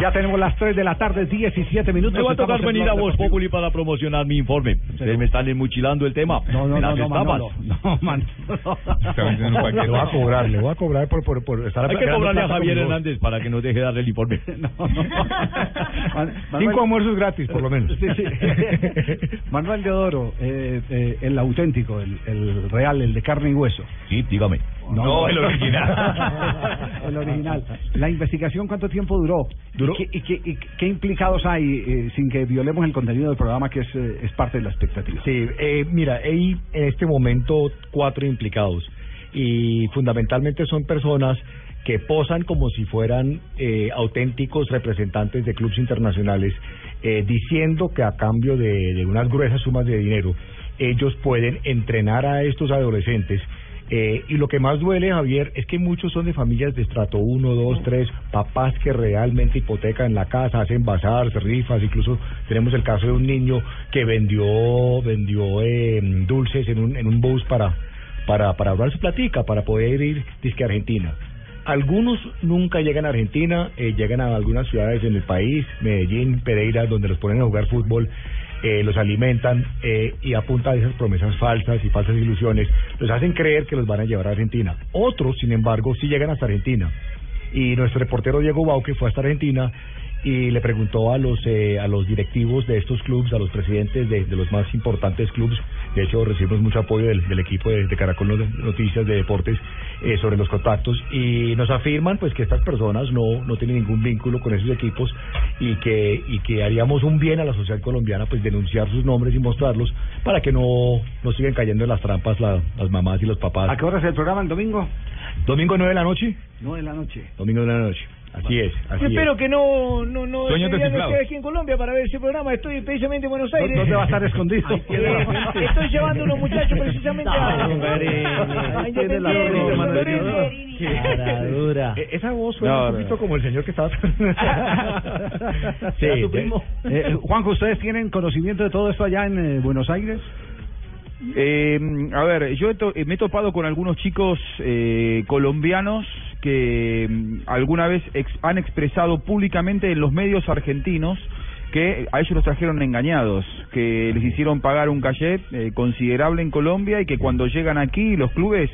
Ya tenemos las 3 de la tarde, 17 minutos. Me va a tocar venir a Voz. Populi para promocionar mi informe. Ustedes me están enmuchilando el tema. No, no, no, no. Manolo. No, Manolo. Le voy a cobrar, le voy a cobrar por, por, por estar Hay que cobrarle a Javier. Hernández para que nos deje darle el informe. Cinco almuerzos gratis, por lo menos. Manuel Deodoro, eh, eh, el auténtico, el, el real, el de carne y hueso. Sí, dígame. No, el original. el original. ¿La investigación cuánto tiempo duró? Duró- ¿Y, qué, y qué- y qué implicados hay, eh, sin que violemos el contenido del programa, que es, eh, es parte de la expectativa? Sí, eh, mira, hay en este momento cuatro implicados y fundamentalmente son personas que posan como si fueran eh, auténticos representantes de clubes internacionales, diciendo que a cambio de, de unas gruesas sumas de dinero, ellos pueden entrenar a estos adolescentes. Eh, y lo que más duele, Javier, es que muchos son de familias de estrato 1, 2, 3, papás que realmente hipotecan la casa, hacen bazares, rifas, incluso tenemos el caso de un niño que vendió vendió eh, dulces en un, en un bus para, para, para ahorrar su platica, para poder ir disque a Argentina. Algunos nunca llegan a Argentina, eh, llegan a algunas ciudades en el país, Medellín, Pereira, donde los ponen a jugar fútbol, eh, los alimentan eh, y a esas promesas falsas y falsas ilusiones, los hacen creer que los van a llevar a Argentina. Otros, sin embargo, sí llegan hasta Argentina. Y nuestro reportero Diego Bauque fue hasta Argentina y le preguntó a los eh, a los directivos de estos clubes, a los presidentes de, de los más importantes clubes, de hecho recibimos mucho apoyo del, del equipo de, de Caracol Noticias de Deportes eh, sobre los contactos y nos afirman pues que estas personas no no tienen ningún vínculo con esos equipos y que y que haríamos un bien a la sociedad colombiana pues denunciar sus nombres y mostrarlos para que no no sigan cayendo en las trampas la- las mamás y los papás. ¿A qué hora es el programa el domingo? Domingo 9 de la noche. 9 de la noche. Domingo 9 de la noche. Así es, así Yo es. espero que no no no no aquí en Colombia para ver ese programa. Estoy precisamente en Buenos Aires. ¿Dónde va a estar escondido? Eh, estoy llevando unos muchachos precisamente a, a Independiente, San Lorenzo. Eh, Esa voz suena No, un no, poquito como el señor que estaba. Sí, ¿Será tu eh, primo? eh, Juanjo, ¿ustedes tienen conocimiento de todo esto allá en eh, Buenos Aires? Eh, a ver, yo he me he topado con algunos chicos eh, colombianos que mm, alguna vez ex- han expresado públicamente en los medios argentinos que a ellos los trajeron engañados, que les hicieron pagar un cachet eh, considerable en Colombia y que cuando llegan aquí los clubes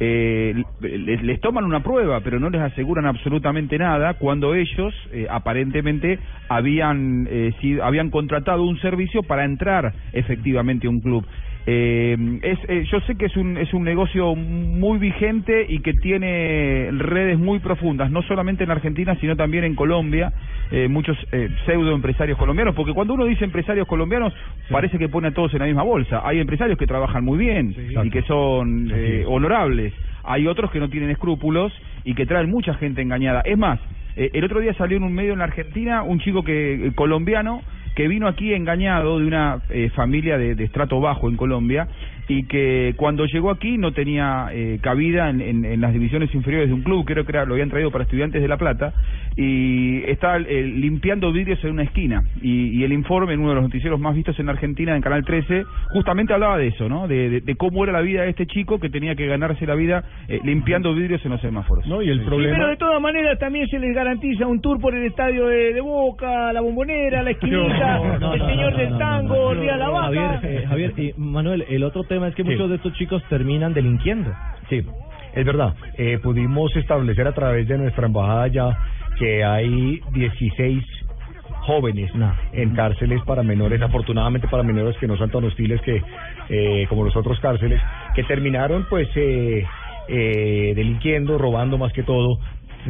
eh, les, toman una prueba, pero no les aseguran absolutamente nada cuando ellos eh, aparentemente habían eh, sido- habían contratado un servicio para entrar efectivamente a un club. Eh, es, eh, yo sé que es un, es un negocio muy vigente y que tiene redes muy profundas, no solamente en Argentina, sino también en Colombia, eh, muchos eh, pseudo empresarios colombianos, porque cuando uno dice empresarios colombianos, parece que pone a todos en la misma bolsa. Hay empresarios que trabajan muy bien y que son eh, honorables, hay otros que no tienen escrúpulos y que traen mucha gente engañada. Es más, eh, el otro día salió en un medio en la Argentina un chico que colombiano que vino aquí engañado de una eh, familia de, estrato bajo en Colombia y que cuando llegó aquí no tenía eh, cabida en, las divisiones inferiores de un club, creo que lo habían traído para estudiantes de La Plata, y estaba eh, limpiando vidrios en una esquina. Y, y el informe, en uno de los noticieros más vistos en Argentina, en Canal 13, justamente hablaba de eso, ¿no? De, de- de cómo era la vida de este chico que tenía que ganarse la vida eh, limpiando vidrios en los semáforos. No, y el Sí, pero de todas maneras también se les garantiza un tour por el estadio de, de Boca, la bombonera, la esquinita, No, no, el señor no, del no, tango, no, no. el día de la vaca. Javier, eh, Javier y Manuel, el otro tema es que muchos de estos chicos terminan delinquiendo. Sí, es verdad. Eh, pudimos establecer a través de nuestra embajada ya que hay 16 jóvenes en cárceles para menores, afortunadamente para menores que no son tan hostiles que eh, como los otros cárceles, que terminaron pues eh, eh, delinquiendo, robando más que todo.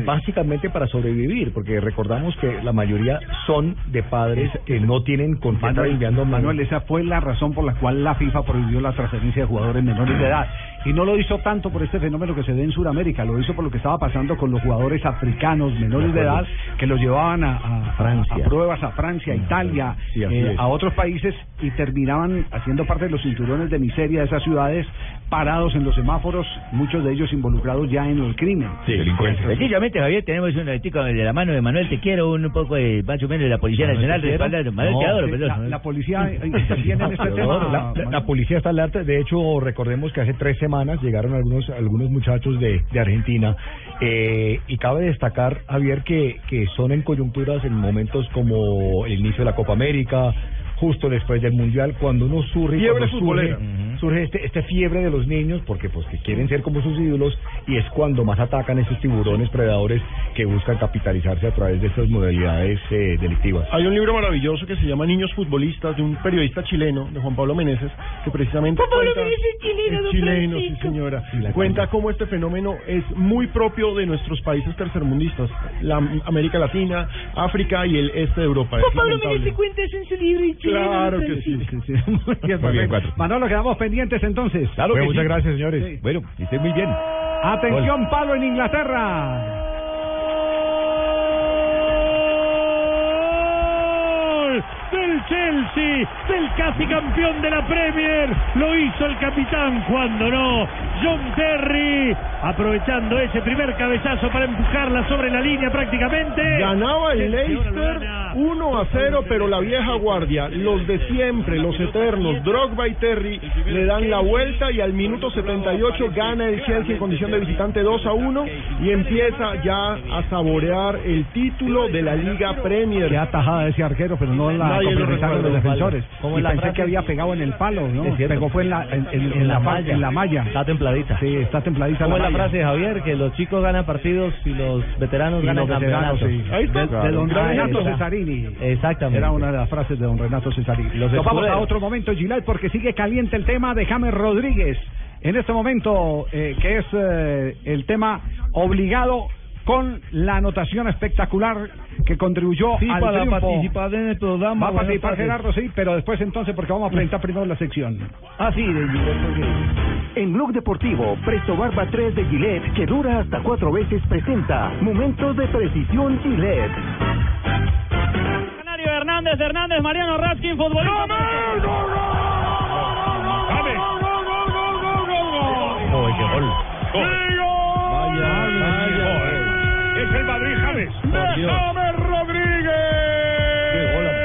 Básicamente para sobrevivir, porque recordamos que la mayoría son de padres que no tienen con enviando Manuel, esa fue la razón por la cual la FIFA prohibió la transferencia de jugadores menores de edad. Y no lo hizo tanto por este fenómeno que se ve en Sudamérica, lo hizo por lo que estaba pasando con los jugadores africanos menores de, edad que los llevaban a, a- Francia. a pruebas a Francia, a Italia, Sí, eh, a otros países y terminaban haciendo parte de los cinturones de miseria de esas ciudades parados en los semáforos, muchos de ellos involucrados ya en el crimen. Precisamente, Javier, tenemos un artículo de la mano de Manuel Te Quiero, un poco de, más o menos de la Policía Manuel Nacional, respaldando. Manuel No, Te Adoro, sí, perdón. La, la policía interviene en este tema. La, la- la policía está alerta. De hecho, recordemos que hace tres semanas llegaron algunos algunos muchachos de, de Argentina. eh, y cabe destacar, Javier, que, que son en coyunturas en momentos como el inicio de la Copa América, justo después del Mundial, cuando uno surge, Fiebre cuando surge, surge este, este fiebre de los niños, porque pues que quieren ser como sus ídolos, y es cuando más atacan esos tiburones predadores que buscan capitalizarse a través de estas modalidades eh, delictivas. Hay un libro maravilloso que se llama Niños Futbolistas de un periodista chileno, de Juan Pablo Meneses, que precisamente Juan Pablo cuenta, Meneses, chileno, es don chileno, sí Francisco. señora, Sí, cuenta cómo este fenómeno es muy propio de nuestros países tercermundistas, la América Latina, África y el este de Europa. Juan Es Pablo. Meneses cuenta eso en su libro y chileno, Claro que sí. Sí, sí, muy bien, Muy bien, perfecto. cuatro. Manolo, quedamos pendientes entonces. Claro Bueno, que muchas sí. gracias, señores. Sí. Bueno, estén muy bien. Atención, palo en Inglaterra. Del Chelsea, del casi campeón de la Premier. Lo hizo el capitán cuando no. John Terry, aprovechando ese primer cabezazo para empujarla sobre la línea prácticamente. Ganaba el lo Leicester gana. 1 a 0, pero la vieja guardia, los de siempre, los eternos, Drogba y Terry, le dan la vuelta y al minuto 78 gana el Chelsea en condición de visitante 2 a 1 y empieza ya a saborear el título de la Liga Premier. Qué atajada de ese arquero, pero no la Complementaron los defensores. ¿Cómo Y la pensé frase? que había pegado en el palo, ¿no? Pegó fue en la, en, en- en la, fa- en la malla. Está templadita. Sí, está templadita ¿Cómo es la malla. frase de Javier? Que los chicos ganan partidos y los veteranos Y ganan los veteranos, campeonatos. sí. Ahí está. De, de don Claro. Renato Ah, esa. Cesarini. Exactamente. Era una de las frases de don Renato Cesarini. Los Nos vamos a otro momento, Gillette, porque sigue caliente el tema de James Rodríguez. En este momento, eh, que es eh, el tema obligado con la anotación espectacular que contribuyó Sí, al para triunfo. participar en el programa. Va a participar tardes. Gerardo, sí, pero después entonces, porque vamos a presentar primero la sección. Ah, sí, de En Blog Deportivo, Presto Barba 3 de Gillette, que dura hasta cuatro veces, presenta Momentos de Precisión Gillette. Canario Hernández, Hernández, Mariano Raskin, futbolista. Uy, qué gol. Es el Madrid, James. James Rodríguez.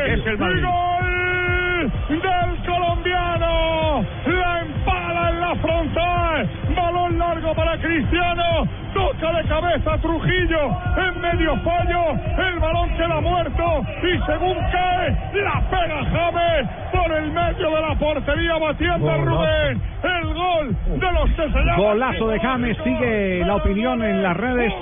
Es el Madrid. Gol del colombiano. La empala en la frontal. Balón largo para Cristiano. Toca de cabeza Trujillo. En medio fallo. El balón queda muerto. Y según cae, la pega James por el medio de la portería batiendo a. Rubén. El gol de los que se Golazo de James, sigue la opinión en las redes.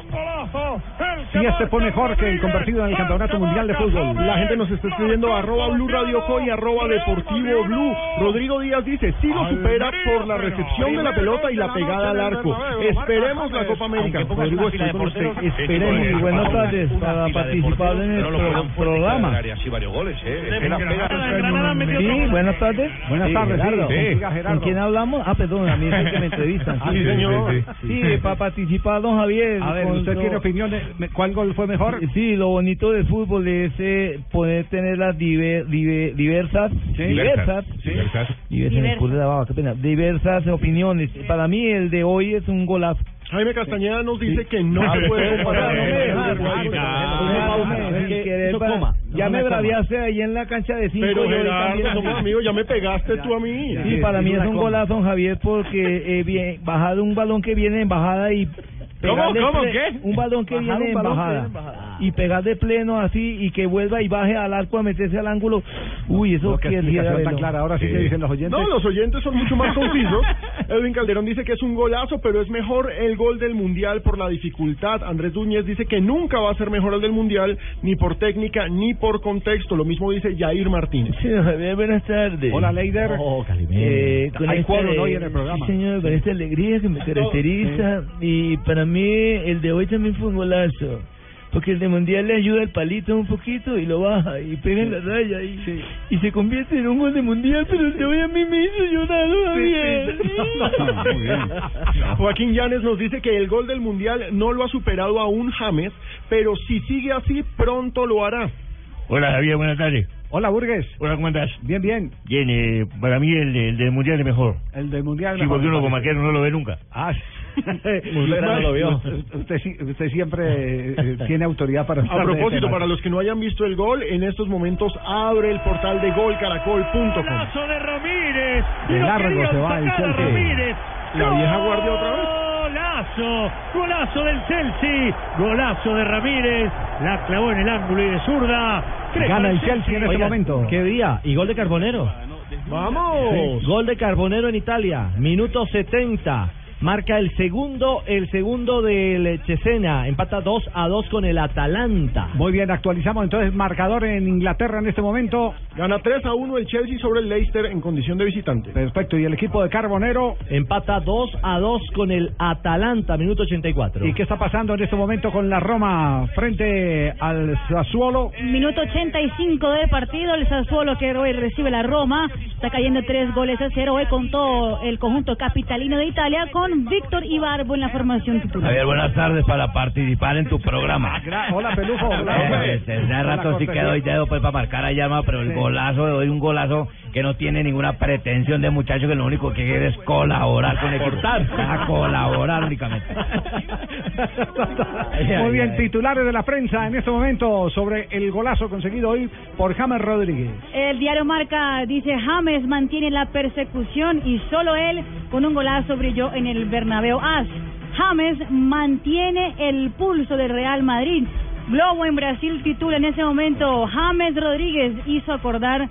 Si este fue mejor que el convertido en el Campeonato Mundial de Fútbol. La gente nos está escribiendo arroba Blue Radio Co y arroba Deportivo Blue. Rodrigo Díaz dice, sí lo supera por la recepción de la pelota y la pegada al arco. Esperemos la Copa América. Rodrigo, estoy con usted. Esperemos y buenas tardes para participar en el pro- programa. Varios goles, ¿eh? Sí, buenas tardes. Buenas Sí, tardes, sí, Gerardo. ¿Con quién hablamos? Ah, perdón, a mí es el que me entrevistan. Ah, sí, señor. Sí, para participar, don Javier. A ver, ¿usted lo- opiniones? ¿Cuál gol fue mejor? Sí, lo bonito del fútbol es eh, poder tener las diver- diver- diversas, diversas, Diversas. qué pena, opiniones. Para mí el de hoy es un golazo. Jaime Castañeda nos dice que no Ah, se puede comparar. ah. Ya me braviaste ahí en la cancha de cinco. Pero y hoy Gerardo, somos amigos, ya me pegaste tú a mí. Sí, para mí es un golazo, Javier, porque eh, bien, bajar un balón que viene en bajada y ¿Cómo, cómo, qué? Un balón que viene un en que y pegar de pleno así y que vuelva y baje al arco a meterse al ángulo. Uy, eso No, decir, explicación tan clara. Ahora sí que dicen los oyentes. No, los oyentes son mucho más concisos. Edwin Calderón dice que es un golazo, pero es mejor el gol del Mundial por la dificultad. Andrés Núñez dice que nunca va a ser mejor el del Mundial, ni por técnica, ni por contexto. Lo mismo dice Jair Martínez. Sí, Javier, buenas tardes. Hola, Leider. Oh, Eh, con Hay esta, cuadro ¿no? hoy en el programa. Sí, señor, con esta alegría que me caracteriza. Y para mí, el de hoy también fue un golazo. Porque el de Mundial le ayuda el palito un poquito y lo baja y pega en la raya y, y se convierte en un gol de Mundial. Pero el de hoy a mí me hizo llorar. Joaquín Llanes nos dice que el gol del Mundial no lo ha superado aún James, pero si sigue así, pronto lo hará. Hola Javier, buenas tardes. Hola, Burgues. Hola, ¿cómo estás? Bien, bien. Bien, eh, para mí el, de- el del Mundial es mejor. El del Mundial. Sí, mejor, porque uno como arquero no lo ve nunca. Ah, Muslera no lo vio. Usted, sí- usted siempre eh, tiene autoridad para A propósito, para los que no hayan visto el gol, en estos momentos abre el portal de golcaracol.com. Golazo de Ramírez. De largo se va el. Ramírez. La vieja guardia otra vez. Golazo, golazo del Chelsea, golazo de Ramírez, la clavó en el ángulo y de zurda. Gana el Chelsea en este momento. ¿Qué día? Y gol de Carbonero. ¡Vamos! Gol de Carbonero en Italia, minuto 70. Marca el segundo, el segundo del Cesena. Empata 2 a 2 con el Atalanta. Muy bien, actualizamos entonces marcador en Inglaterra en este momento. Gana 3 a 1 el Chelsea sobre el Leicester en condición de visitante. Perfecto, y el equipo de Carbonero. Empata 2 a 2 con el Atalanta, minuto 84. ¿Y qué está pasando en este momento con la Roma frente al Sassuolo? Minuto 85 del partido, el Sassuolo que hoy recibe la Roma, está cayendo tres goles a cero hoy con todo el conjunto capitalino de Italia con Víctor Ibarbo en la formación titular. Javier, buenas tardes para participar en tu programa. Hola, Pelufo. Eh, Desde rato sí que doy dedo pues para marcar a llama, pero el golazo de hoy un golazo que no tiene ninguna pretensión de muchacho que lo único que quiere es colaborar con el. A colaborar únicamente. Muy bien, titulares de la prensa en este momento sobre el golazo conseguido hoy por James Rodríguez. El diario Marca dice James mantiene la persecución y solo él con un golazo brilló en el Bernabéu As. James mantiene el pulso del Real Madrid. Globo en Brasil titula en ese momento James Rodríguez hizo acordar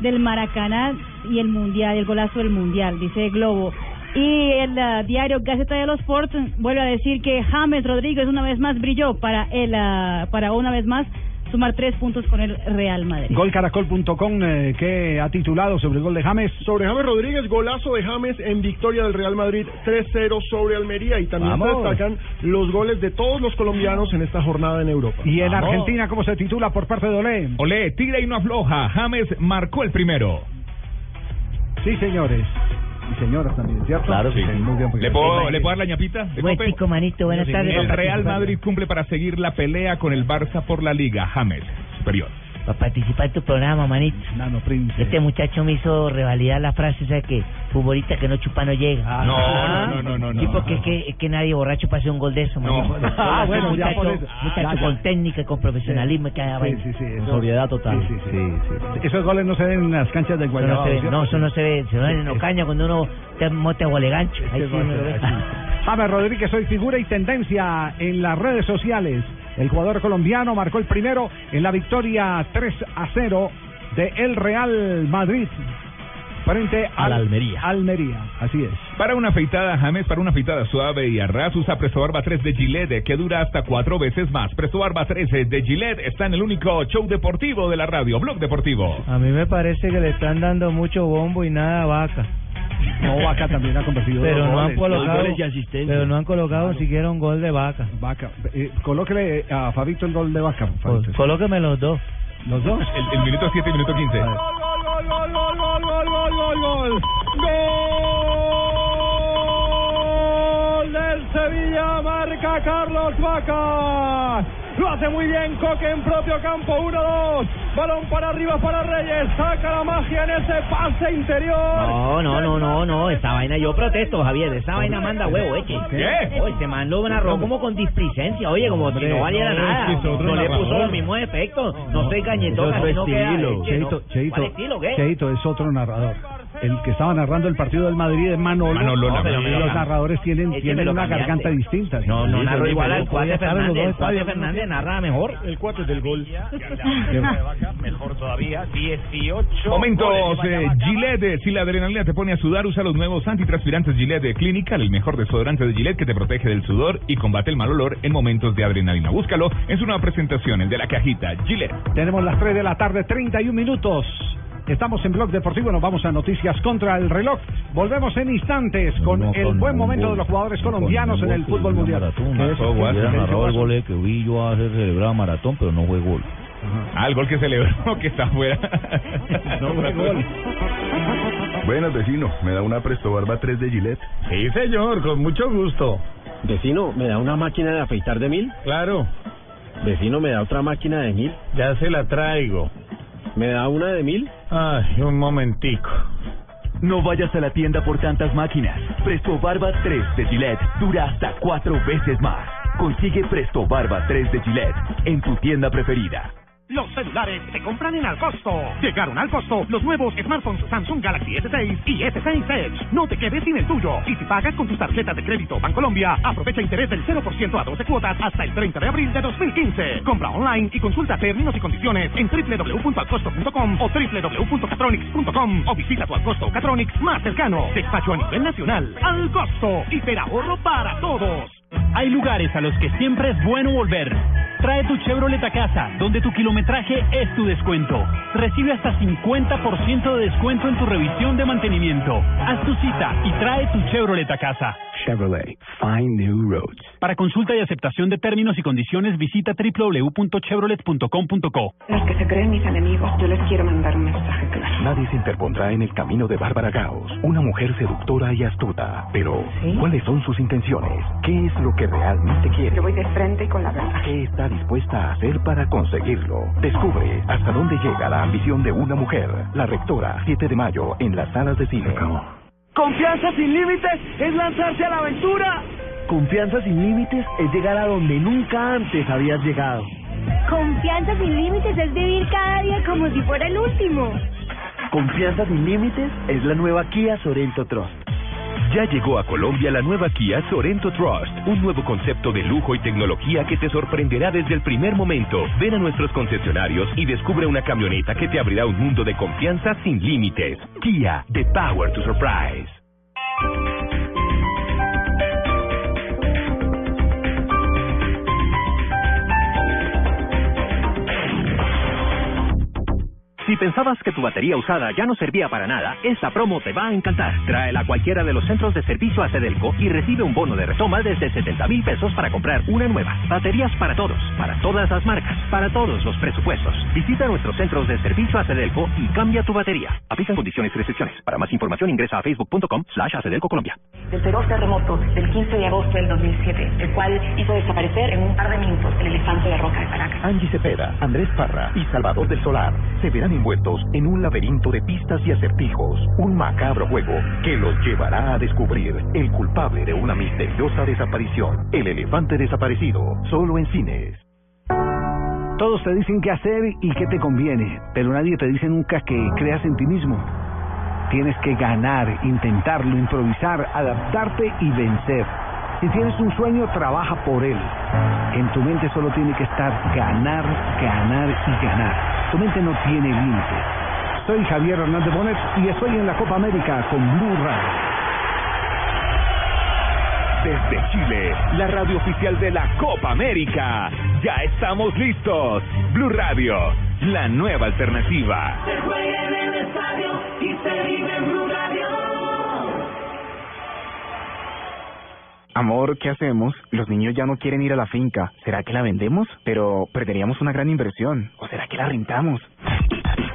del Maracaná y el Mundial, el golazo del Mundial, dice Globo. Y el ah, diario Gaceta de los Sports vuelve a decir que James Rodríguez una vez más brilló para el, ah, para una vez más sumar tres puntos con el Real Madrid. Golcaracol.com eh, que ha titulado sobre el gol de James. Sobre James Rodríguez, golazo de James en victoria del Real Madrid 3-0 sobre Almería. Y también se destacan los goles de todos los colombianos en esta jornada en Europa. Y en Vamos. Argentina, ¿cómo se titula por parte de Olé? Olé, tira y no afloja. James marcó el primero. Sí, señores. Y señoras también, ¿cierto? Claro, sí. Muy bien, pues. ¿Le puedo, ¿Le puedo dar la ñapita? Buen chico, manito, buenas tardes. El Real. Madrid cumple para seguir la pelea con el Barça por la Liga. James, superior. Para participar en tu programa, manito. Nano Prince. Este muchacho me hizo revalidar la frase, esa que futbolista que no chupa no llega. Ah, No, no, no, no, no, Sí, no. porque es que, es que nadie borracho pase un gol de eso, No. manito. Ah, Es bueno, ya muchacho, por eso. muchacho Ya, ya. con técnica y con profesionalismo que haga Sí, sí, sí. Con eso- sobriedad total. Sí, sí, sí. Esos goles no se ven en las canchas del no Guayabao. no, eso no se ve, se ve en Ocaña cuando uno te mote a Gualegancho. Ahí sí. James Rodríguez hoy figura y tendencia en las redes sociales. El jugador colombiano marcó el primero en la victoria 3 a 0 de el Real Madrid frente Al al Almería. Almería, así es. Para una afeitada, James, para una afeitada suave y a ras, usa Presto Barba 3 de Gillette, que dura hasta cuatro veces más. Presto Barba 3 de Gillette está en el único show deportivo de la radio, Blog Deportivo. A mí me parece que le están dando mucho bombo y nada vaca. No, Vaca también ha convertido Pero dos no han goles. colocado, goles y asistencia. pero no han colocado siquiera un gol de vaca. Vaca. Eh, colóquele a Fabito el gol de Vaca. Pues, colóqueme los dos. Los dos. El, el minuto 7 y minuto 15. Gol, gol, gol, gol, gol, gol, gol, gol, gol. Gol del Sevilla, marca Carlos Vaca. Lo hace muy bien Coque en propio campo, 1-2. Balón para arriba para Reyes, saca la magia en ese pase interior. No, no, no, no, no, esa vaina yo protesto, Javier, esa vaina manda huevo, eche. ¿Qué? Oye, se mandó un arroz como con displicencia, oye, como si no valiera nada. No le puso los mismos efectos, no soy así no queda. Cheito, Cheito. Cheito es otro narrador. El que estaba narrando el partido del Madrid es Manolo. Manolo, No, pero los narradores tienen, tienen una cambiaste. garganta distinta. No, no narro igual al cuate Fernández. El cuate. Fernández narra mejor. El cuate del gol. Mejor todavía, 18. Momentos eh, Gillette, eh, si la adrenalina te pone a sudar, usa los nuevos antitranspirantes Gillette de Clinical, el mejor desodorante de Gillette que te protege del sudor y combate el mal olor en momentos de adrenalina. Búscalo en su nueva presentación, el de la cajita Gillette. Tenemos las 3 de la tarde, 31 minutos. Estamos en Blog Deportivo, nos vamos a noticias contra el reloj. Volvemos en instantes con el buen momento de los jugadores colombianos en el fútbol mundial. ¿Qué es? Hubiera ¿Qué narrado el gol que vi yo hacer celebrar maratón, pero no fue gol. Ah, el gol que celebró, que está afuera. No fue gol. Buenas, vecino. ¿Me da una Presto Barba 3 de Gillette? Sí, señor, con mucho gusto. Vecino, ¿me da una máquina de afeitar de mil? Claro, Vecino, ¿me da otra máquina de mil? ya se la traigo. ¿Me da una de mil? Ay, un momentico. No vayas a la tienda por tantas máquinas. Presto Barba 3 de Gillette dura hasta cuatro veces más. Consigue Presto Barba 3 de Gillette en tu tienda preferida. Los celulares se compran en Alcosto. Llegaron al costo los nuevos smartphones Samsung Galaxy S6 y S6 Edge. No te quedes sin el tuyo. Y si pagas con tus tarjetas de crédito Bancolombia, aprovecha interés del 0% a 12 cuotas hasta el 30 de abril de 2015. Compra online y consulta términos y condiciones en www.alcosto.com o www.catronics.com o visita tu Alcosto Catronics más cercano. Despacho a nivel nacional. Al costo. ahorro para todos. Hay lugares a los que siempre es bueno volver. Trae tu Chevrolet a casa, donde tu kilometraje es tu descuento. Recibe hasta 50% de descuento en tu revisión de mantenimiento. Haz tu cita y trae tu Chevrolet a casa. Chevrolet, find new roads. Para consulta y aceptación de términos y condiciones, visita www.chevrolet.com.co. Los que se creen mis enemigos, yo les quiero mandar un mensaje claro. Nadie se interpondrá en el camino de Bárbara Gauss, una mujer seductora y astuta. Pero, ¿cuáles son sus intenciones? ¿Qué es lo que realmente quiere? Yo voy de frente y con la verdad. ¿Qué está dispuesta a hacer para conseguirlo? Descubre hasta dónde llega la ambición de una mujer. La rectora, 7 de mayo, en las salas de cine. Confianza sin límites es lanzarse a la aventura. Confianza sin límites es llegar a donde nunca antes habías llegado. Confianza sin límites es vivir cada día como si fuera el último. Confianza sin límites es la nueva Kia Sorento Trust. Ya llegó a Colombia la nueva Kia Sorento Trust, un nuevo concepto de lujo y tecnología que te sorprenderá desde el primer momento. Ven a nuestros concesionarios y descubre una camioneta que te abrirá un mundo de confianza sin límites. Kia, the power to surprise. Si pensabas que tu batería usada ya no servía para nada, esta promo te va a encantar. Tráela a cualquiera de los centros de servicio a Cedelco y recibe un bono de retoma desde 70 mil pesos para comprar una nueva. Baterías para todos, para todas las marcas, para todos los presupuestos. Visita nuestros centros de servicio a Cedelco y cambia tu batería. Aplican condiciones y restricciones. Para más información ingresa a facebook.com slash Acedelco Colombia. Del feroz terremoto del 15 de agosto del 2007, el cual hizo desaparecer en un par de minutos el elefante de roca de Caracas. Angie Cepeda, Andrés Parra y Salvador del Solar se verán envueltos en un laberinto de pistas y acertijos, un macabro juego que los llevará a descubrir el culpable de una misteriosa desaparición, el elefante desaparecido, solo en cines. Todos te dicen qué hacer y qué te conviene, pero nadie te dice nunca que creas en ti mismo. Tienes que ganar, intentarlo, improvisar, adaptarte y vencer. Si tienes un sueño, trabaja por él. En tu mente solo tiene que estar ganar, ganar y ganar. Tu mente no tiene límites. Soy Javier Hernández Bonet y estoy en la Copa América con Blue Radio. Desde Chile, la radio oficial de la Copa América. Ya estamos listos. Blue Radio, la nueva alternativa. Se juega en el estadio y se vive en Blue Radio. Amor, ¿qué hacemos? Los niños ya no quieren ir a la finca. ¿Será que la vendemos? Pero perderíamos una gran inversión. ¿O será que la rentamos?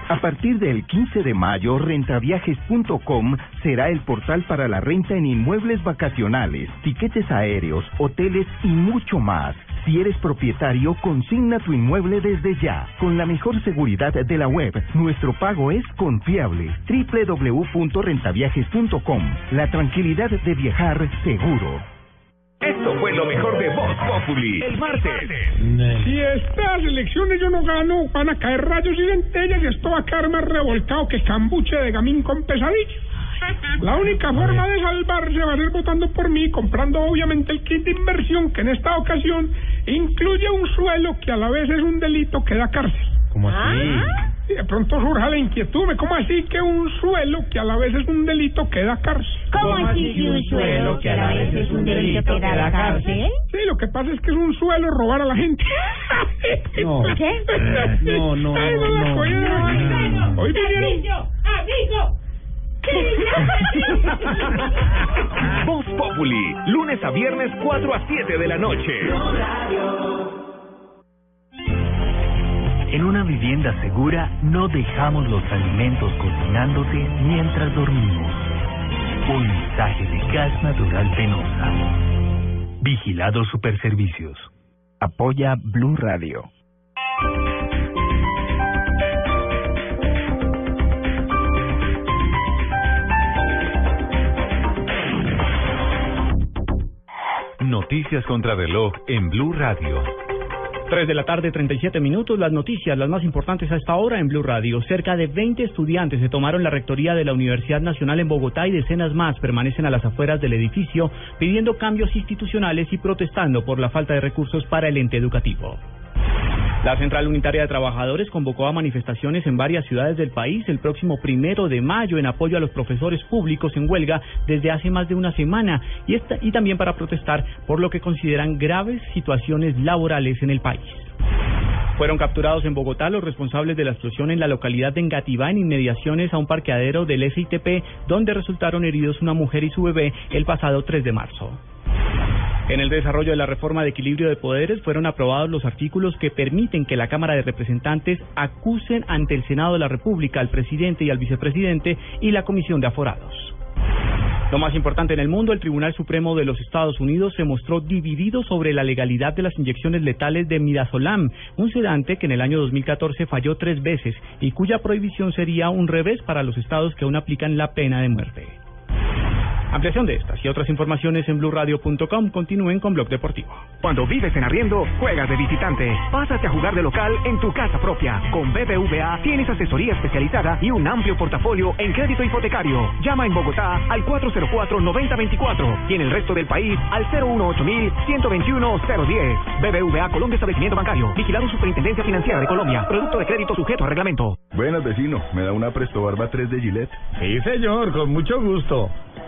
A partir del 15 de mayo, rentaviajes.com será el portal para la renta en inmuebles vacacionales, tiquetes aéreos, hoteles y mucho más. Si eres propietario, consigna tu inmueble desde ya. Con la mejor seguridad de la web, nuestro pago es confiable. www.rentaviajes.com. La tranquilidad de viajar seguro. Esto fue lo mejor de Voz Populi. El martes. Si estas elecciones yo no gano, van a caer rayos y centellas y esto va a quedar más revolcado que cambuche de gamín con pesadilla. La única forma de salvarse va a ser votando por mí, comprando obviamente el kit de inversión que en esta ocasión incluye un suelo que a la vez es un delito que da cárcel. ¿Cómo así? Y de pronto surja la inquietud, ¿cómo así que un suelo que a la vez es un delito que da cárcel? ¿Cómo así que un suelo que a la vez es un delito que da cárcel? Sí, lo que pasa es que es un suelo robar a la gente. No. ¿Qué? No, no, no no. Hoy vinieron... Voz Populi. Lunes a viernes 4 a 7 de la noche. En una vivienda segura no dejamos los alimentos cocinándose mientras dormimos. Un mensaje de gas natural penosa. Vigilados Superservicios. Apoya Blue Radio. Noticias contra reloj en Blue Radio. 3 de la tarde, 37 minutos. Las noticias, las más importantes a esta hora en Blue Radio. Cerca de 20 estudiantes se tomaron la rectoría de la Universidad Nacional en Bogotá y decenas más permanecen a las afueras del edificio pidiendo cambios institucionales y protestando por la falta de recursos para el ente educativo. La Central Unitaria de Trabajadores convocó a manifestaciones en varias ciudades del país el próximo primero de mayo en apoyo a los profesores públicos en huelga desde hace más de una semana y, esta, y también para protestar por lo que consideran graves situaciones laborales en el país. Fueron capturados en Bogotá los responsables de la explosión en la localidad de Engativá en inmediaciones a un parqueadero del SITP donde resultaron heridos una mujer y su bebé el pasado 3 de marzo. En el desarrollo de la reforma de equilibrio de poderes fueron aprobados los artículos que permiten que la Cámara de Representantes acusen ante el Senado de la República al presidente y al vicepresidente y la Comisión de Aforados. Lo más importante en el mundo, el Tribunal Supremo de los Estados Unidos se mostró dividido sobre la legalidad de las inyecciones letales de midazolam, un sedante que en el año 2014 falló tres veces y cuya prohibición sería un revés para los estados que aún aplican la pena de muerte. Ampliación de estas y otras informaciones en blurradio.com. Continúen con Blog Deportivo. Cuando vives en arriendo, juegas de visitante. Pásate a jugar de local en tu casa propia. Con BBVA tienes asesoría especializada y un amplio portafolio en crédito hipotecario. Llama en Bogotá al 404-9024 y en el resto del país al 018-121-010. BBVA Colombia Establecimiento Bancario. Vigilado Superintendencia Financiera de Colombia. Producto de crédito sujeto a reglamento. Buenas, vecino. ¿Me da una Presto Barba 3 de Gillette? Sí, señor, con mucho gusto.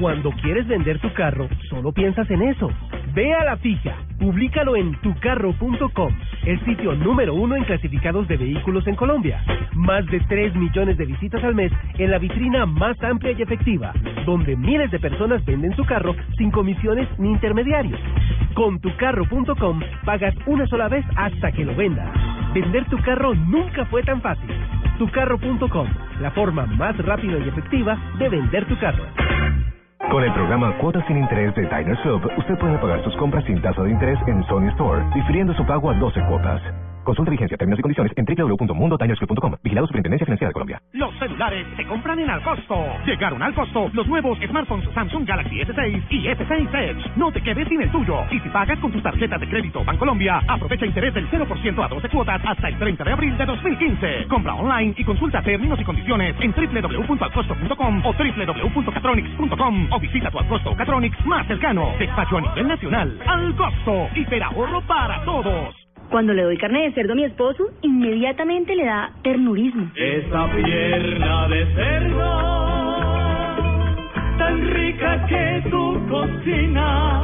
Cuando quieres vender tu carro, solo piensas en eso. Ve a la fija, públicalo en tucarro.com, el sitio número uno en clasificados de vehículos en Colombia. Más de 3 millones de visitas al mes en la vitrina más amplia y efectiva, donde miles de personas venden su carro sin comisiones ni intermediarios. Con tucarro.com pagas una sola vez hasta que lo vendas. Vender tu carro nunca fue tan fácil. Tucarro.com, la forma más rápida y efectiva de vender tu carro. Con el programa Cuotas sin Interés de Diners Club, usted puede pagar sus compras sin tasa de interés en Sony Store, difiriendo su pago a 12 cuotas. Consulta vigencia, términos y condiciones en www.mundotinersclub.com. Vigilado Superintendencia Financiera de Colombia. Los celulares se compran en Alcosto. Llegaron al costo los nuevos smartphones Samsung Galaxy S6 y S6 Edge. No te quedes sin el tuyo. Y si pagas con tus tarjetas de crédito Bancolombia, aprovecha interés del 0% a 12 cuotas hasta el 30 de abril de 2015. Compra online y consulta términos y condiciones en www.alcosto.com o www.catronics.com o visita tu Alcosto Catronics más cercano. Despacho a nivel nacional. Alcosto. Hiperahorro para todos. Cuando le doy carne de cerdo a mi esposo, inmediatamente le da ternurismo. Esa pierna de cerdo, tan rica que tu cocina.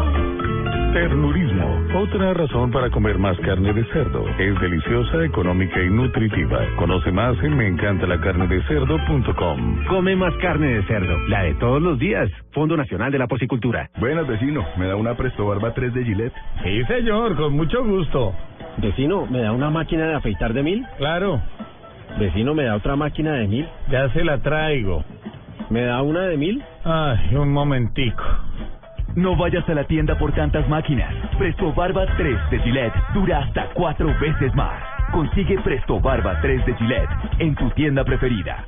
Ternurismo, otra razón para comer más carne de cerdo. Es deliciosa, económica y nutritiva. Conoce más en meencantalacarnedecerdo.com. Come más carne de cerdo, la de todos los días. Fondo Nacional de la Porcicultura. Buenas, vecino. ¿Me da una Presto Barba 3 de Gillette? Sí, señor, con mucho gusto. Vecino, ¿me da una máquina de afeitar de mil? Claro. Vecino, ¿me da otra máquina de mil? Ya se la traigo. ¿Me da una de mil? Ay, un momentico. No vayas a la tienda por tantas máquinas. Presto Barba 3 de Gillette dura hasta cuatro veces más. Consigue Presto Barba 3 de Gillette en tu tienda preferida.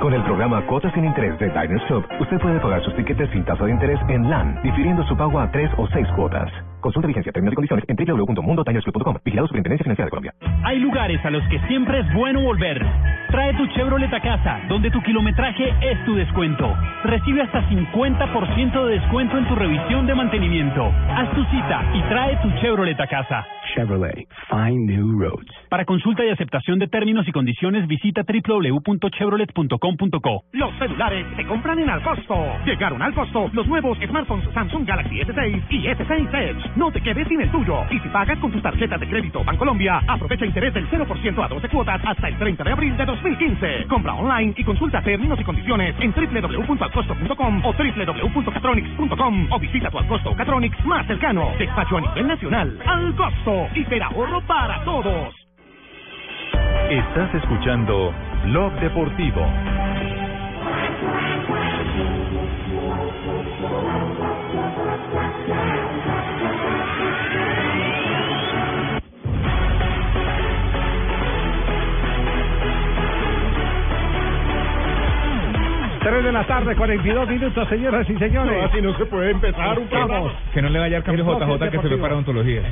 Con el programa Cuotas sin Interés de Diners Club, usted puede pagar sus tiquetes sin tasa de interés en LAN, difiriendo su pago a tres o seis cuotas. Consulta vigencia, términos y condiciones en www.mundotinersclub.com. Vigilado Superintendencia Financiera de Colombia. Hay lugares a los que siempre es bueno volver. Trae tu Chevrolet a casa, donde tu kilometraje es tu descuento. Recibe hasta 50% de descuento en tu revisión de mantenimiento. Haz tu cita y trae tu Chevrolet a casa. Chevrolet, find new roads. Para consulta y aceptación de términos y condiciones, visita www.chevrolet.com.co. Los celulares se compran en Alcosto. Llegaron al costo los nuevos smartphones Samsung Galaxy S6 y S6 Edge. No te quedes sin el tuyo. Y si pagas con tus tarjetas de crédito Bancolombia, aprovecha interés del 0% a 12 cuotas hasta el 30 de abril de 2015. Compra online y consulta términos y condiciones en www.alcosto.com o www.catronics.com o visita tu Alcosto Catronics más cercano. Despacho a nivel nacional. Alcosto. Ahorro para todos. Estás escuchando Blog Deportivo. Tres de la tarde, 42 minutos, señoras y señores. No, así no se puede empezar un programa. Que no le vaya al cambio El JJ que se ve para odontología.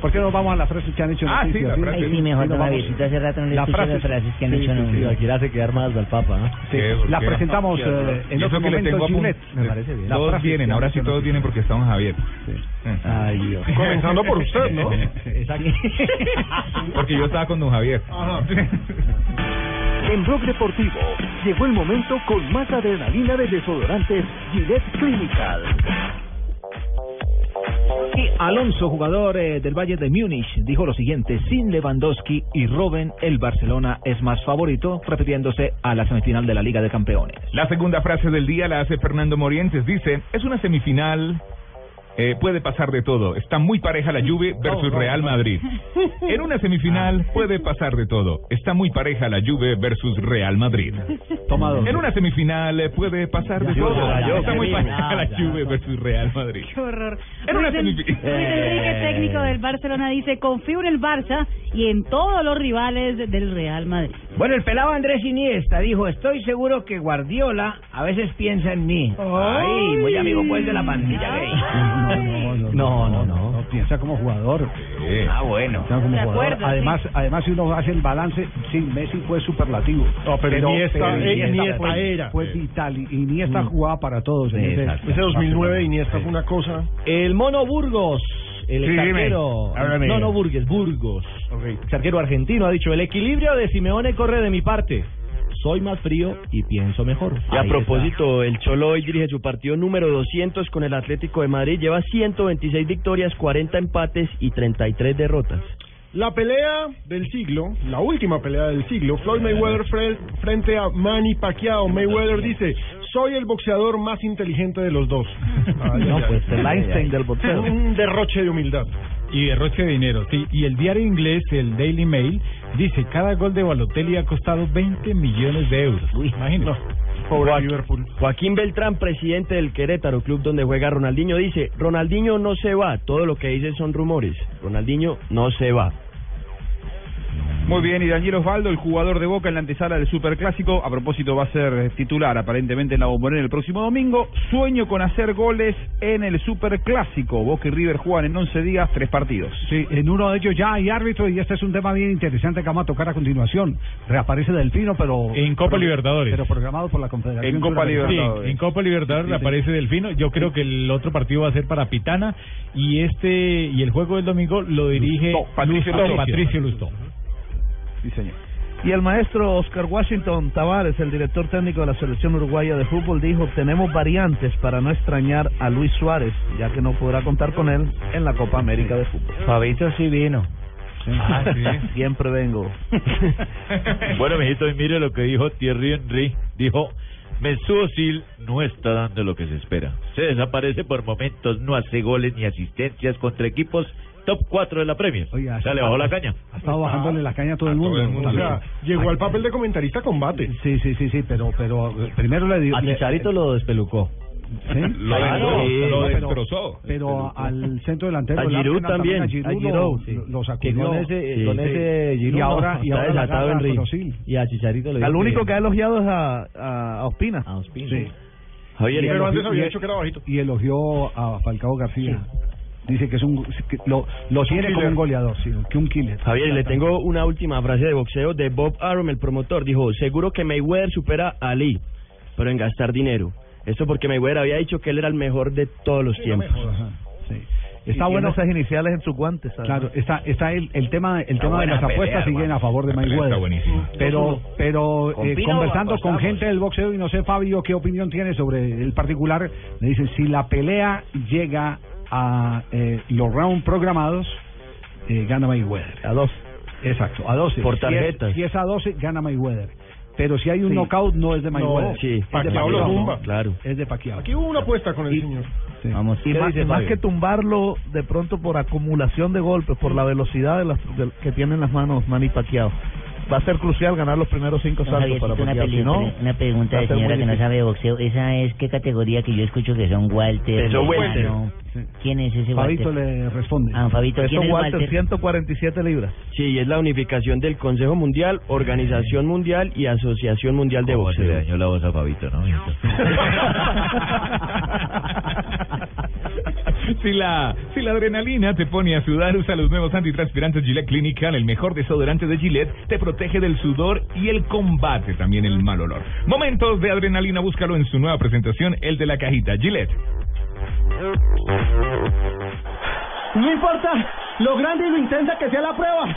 ¿Por qué no vamos a las frases que han hecho Ah, sí, noticias? la frase. Ay, sí, mejor, Sí, Javiercito, vamos. hace rato no le La escucho las frases que han sí, hecho sí, sí, Aquí hace quedar más al Papa. Sí, la presentamos eh, en otro eso que le momento tengo en apun- Gillette, me parece bien. La Todos vienen, ahora sí todos vienen porque estamos Javier. Ay, Dios. Comenzando por usted, ¿no? Exacto. Porque yo estaba con don Javier. En Blog Deportivo llegó el momento con más adrenalina de desodorantes Gillette Clinical. Y Alonso, jugador eh, del Bayern de Múnich, dijo lo siguiente, sin Lewandowski y Robben, el Barcelona es más favorito, refiriéndose a la semifinal de la Liga de Campeones. La segunda frase del día la hace Fernando Morientes. Dice, es una semifinal, eh, puede pasar de todo. Está muy pareja la Juve versus Real Madrid. En una semifinal puede pasar de todo. Está muy pareja la Juve versus Real Madrid. Tomado. En una semifinal eh, puede pasar de todo. Está muy pareja la Juve versus Real Madrid. Qué horror. En una Luis, semifinal. Luis Enrique, técnico del Barcelona, dice, confío en el Barça y en todos los rivales del Real Madrid. Bueno, el pelado Andrés Iniesta dijo, estoy seguro que Guardiola a veces piensa en mí. Ay, muy amigo pues de la pandilla gay. No, no, no, no, no, piensa como jugador. Ah, bueno. Piensa como De jugador. acuerdo, además, además si uno hace el balance, sí, Messi fue superlativo. No, pero Iniesta- eh, Iniesta fue, era. fue vital y Iniesta jugaba para todos. en ese- Ese 2009 Iniesta fue una cosa. El Mono Burgos, el Sí, no, no Burgues, Burgos, el arquero argentino ha dicho, el equilibrio de Simeone corre de mi parte. Soy más frío y pienso mejor. Y a Ahí propósito, el Cholo hoy dirige su partido número 200 con el Atlético de Madrid. Lleva 126 victorias, 40 empates y 33 derrotas. La pelea del siglo, la última pelea del siglo, Floyd Mayweather fre- frente a Manny Pacquiao. Mayweather dice, soy el boxeador más inteligente de los dos. No, pues, el Einstein del boxeo. Un derroche de humildad. Y derroche de dinero, sí. Y el diario inglés, el Daily Mail, dice, cada gol de Balotelli ha costado 20 millones de euros. Imagínate. Pobre Joaquín- Liverpool. Joaquín Beltrán, presidente del Querétaro, club donde juega Ronaldinho, dice, Ronaldinho no se va, todo lo que dice son rumores. Ronaldinho no se va. Muy bien, y Daniel Osvaldo, el jugador de Boca en la antesala del Superclásico, a propósito va a ser eh, titular aparentemente en la Bombonera el próximo domingo. Sueño con hacer goles en el Superclásico. Boca y River juegan en 11 días, tres partidos. Sí, en uno de ellos ya hay árbitro y este es un tema bien interesante que vamos a tocar a continuación. Reaparece Delfino, pero... En Copa pero- Libertadores. Pero programado por la Confederación. En Copa. Libertadores. Sí, en Copa Libertadores Sí, sí. aparece Delfino. Yo creo que el otro partido va a ser para Pitana y este y el juego del domingo lo dirige Lustó, Patricio Lustó, Lustó. Patricio Lustó. Sí, señor. Y el maestro Oscar Washington Tavares, el director técnico de la selección uruguaya de fútbol, dijo, tenemos variantes para no extrañar a Luis Suárez, ya que no podrá contar con él en la Copa América de fútbol. Fabito sí vino. Ah, sí. Siempre vengo. Bueno, mijito, y mire lo que dijo Thierry Henry. Dijo, Mesut Özil no está dando lo que se espera. Se desaparece por momentos, no hace goles ni asistencias contra equipos top 4 de la Premier. Oiga, o sea, le bajó la caña. Ha estado bajándole la caña a todo el mundo. O sea, llegó al papel de comentarista combate. Sí, sí, sí, sí, pero, pero primero le dio. A Chicharito lo despelucó. ¿Sí? Lo Claro, desperozó, lo pero- destrozó. Pero al centro delantero A Giroud también, a Giroud lo- sí. lo, lo Que sacudió. con ese, con ese y Giroud ahora, no, y está ahora la desatado. Prosil. Y a Chicharito le Al único que ha elogiado es a, a, a Ospina. A Ospina. Sí. Javier, y pero antes había y- dicho que era bajito. Y elogió a Falcao García. Dice que es un que lo, lo Es un tiene como un goleador, sí, que un killer. Javier, le tengo una última frase de boxeo de Bob Arum, el promotor. Dijo, seguro que Mayweather supera a Ali, pero en gastar dinero. Esto porque Mayweather había dicho que él era el mejor de todos los tiempos. Está Y bueno esas iniciales en sus guantes. ¿sabes? Claro, está está el, el tema el Está tema de las pelea, apuestas siguen a favor de Mayweather. está. Pero pero eh, conversando con gente del boxeo y no sé Fabio qué opinión tiene sobre el particular, le dicen si la pelea llega a eh, los rounds programados eh, gana Mayweather. A dos. Exacto, a 12. Por Si es- tarjetas. Si es, a 12 gana Mayweather. Pero si hay un Sí. knockout no es de No, Mayweather. sí. Pacquiao lo tumba. Claro. Es de Pacquiao. Aquí hubo una apuesta con el señor. Vamos, Y ¿qué más, dice que tumbarlo de pronto por acumulación de golpes, por la velocidad de las, de- que tienen las manos Manny Pacquiao. Va a ser crucial ganar los primeros cinco Don saltos para una, Pacquiao. Si peli- no, una pregunta de señora que no sabe de boxeo. ¿Esa es qué categoría que yo escucho que son Walter? Lozano? ¿Quién es ese Walter? Fabito le responde. Ah, Fabito, Eso ¿quién es Walter, Walter? 147 libras. Sí, y es la unificación del Consejo Mundial, Organización Mundial y Asociación Mundial de ¿Cómo se le Boxeo. dañó la voz a Fabito, no? Si la, si la adrenalina te pone a sudar, usa los nuevos antitranspirantes Gillette Clinical. El mejor desodorante de Gillette te protege del sudor y el combate también el mal olor. Momentos de adrenalina, búscalo en su nueva presentación, el de la cajita Gillette. No importa lo grande y lo intensa que sea la prueba.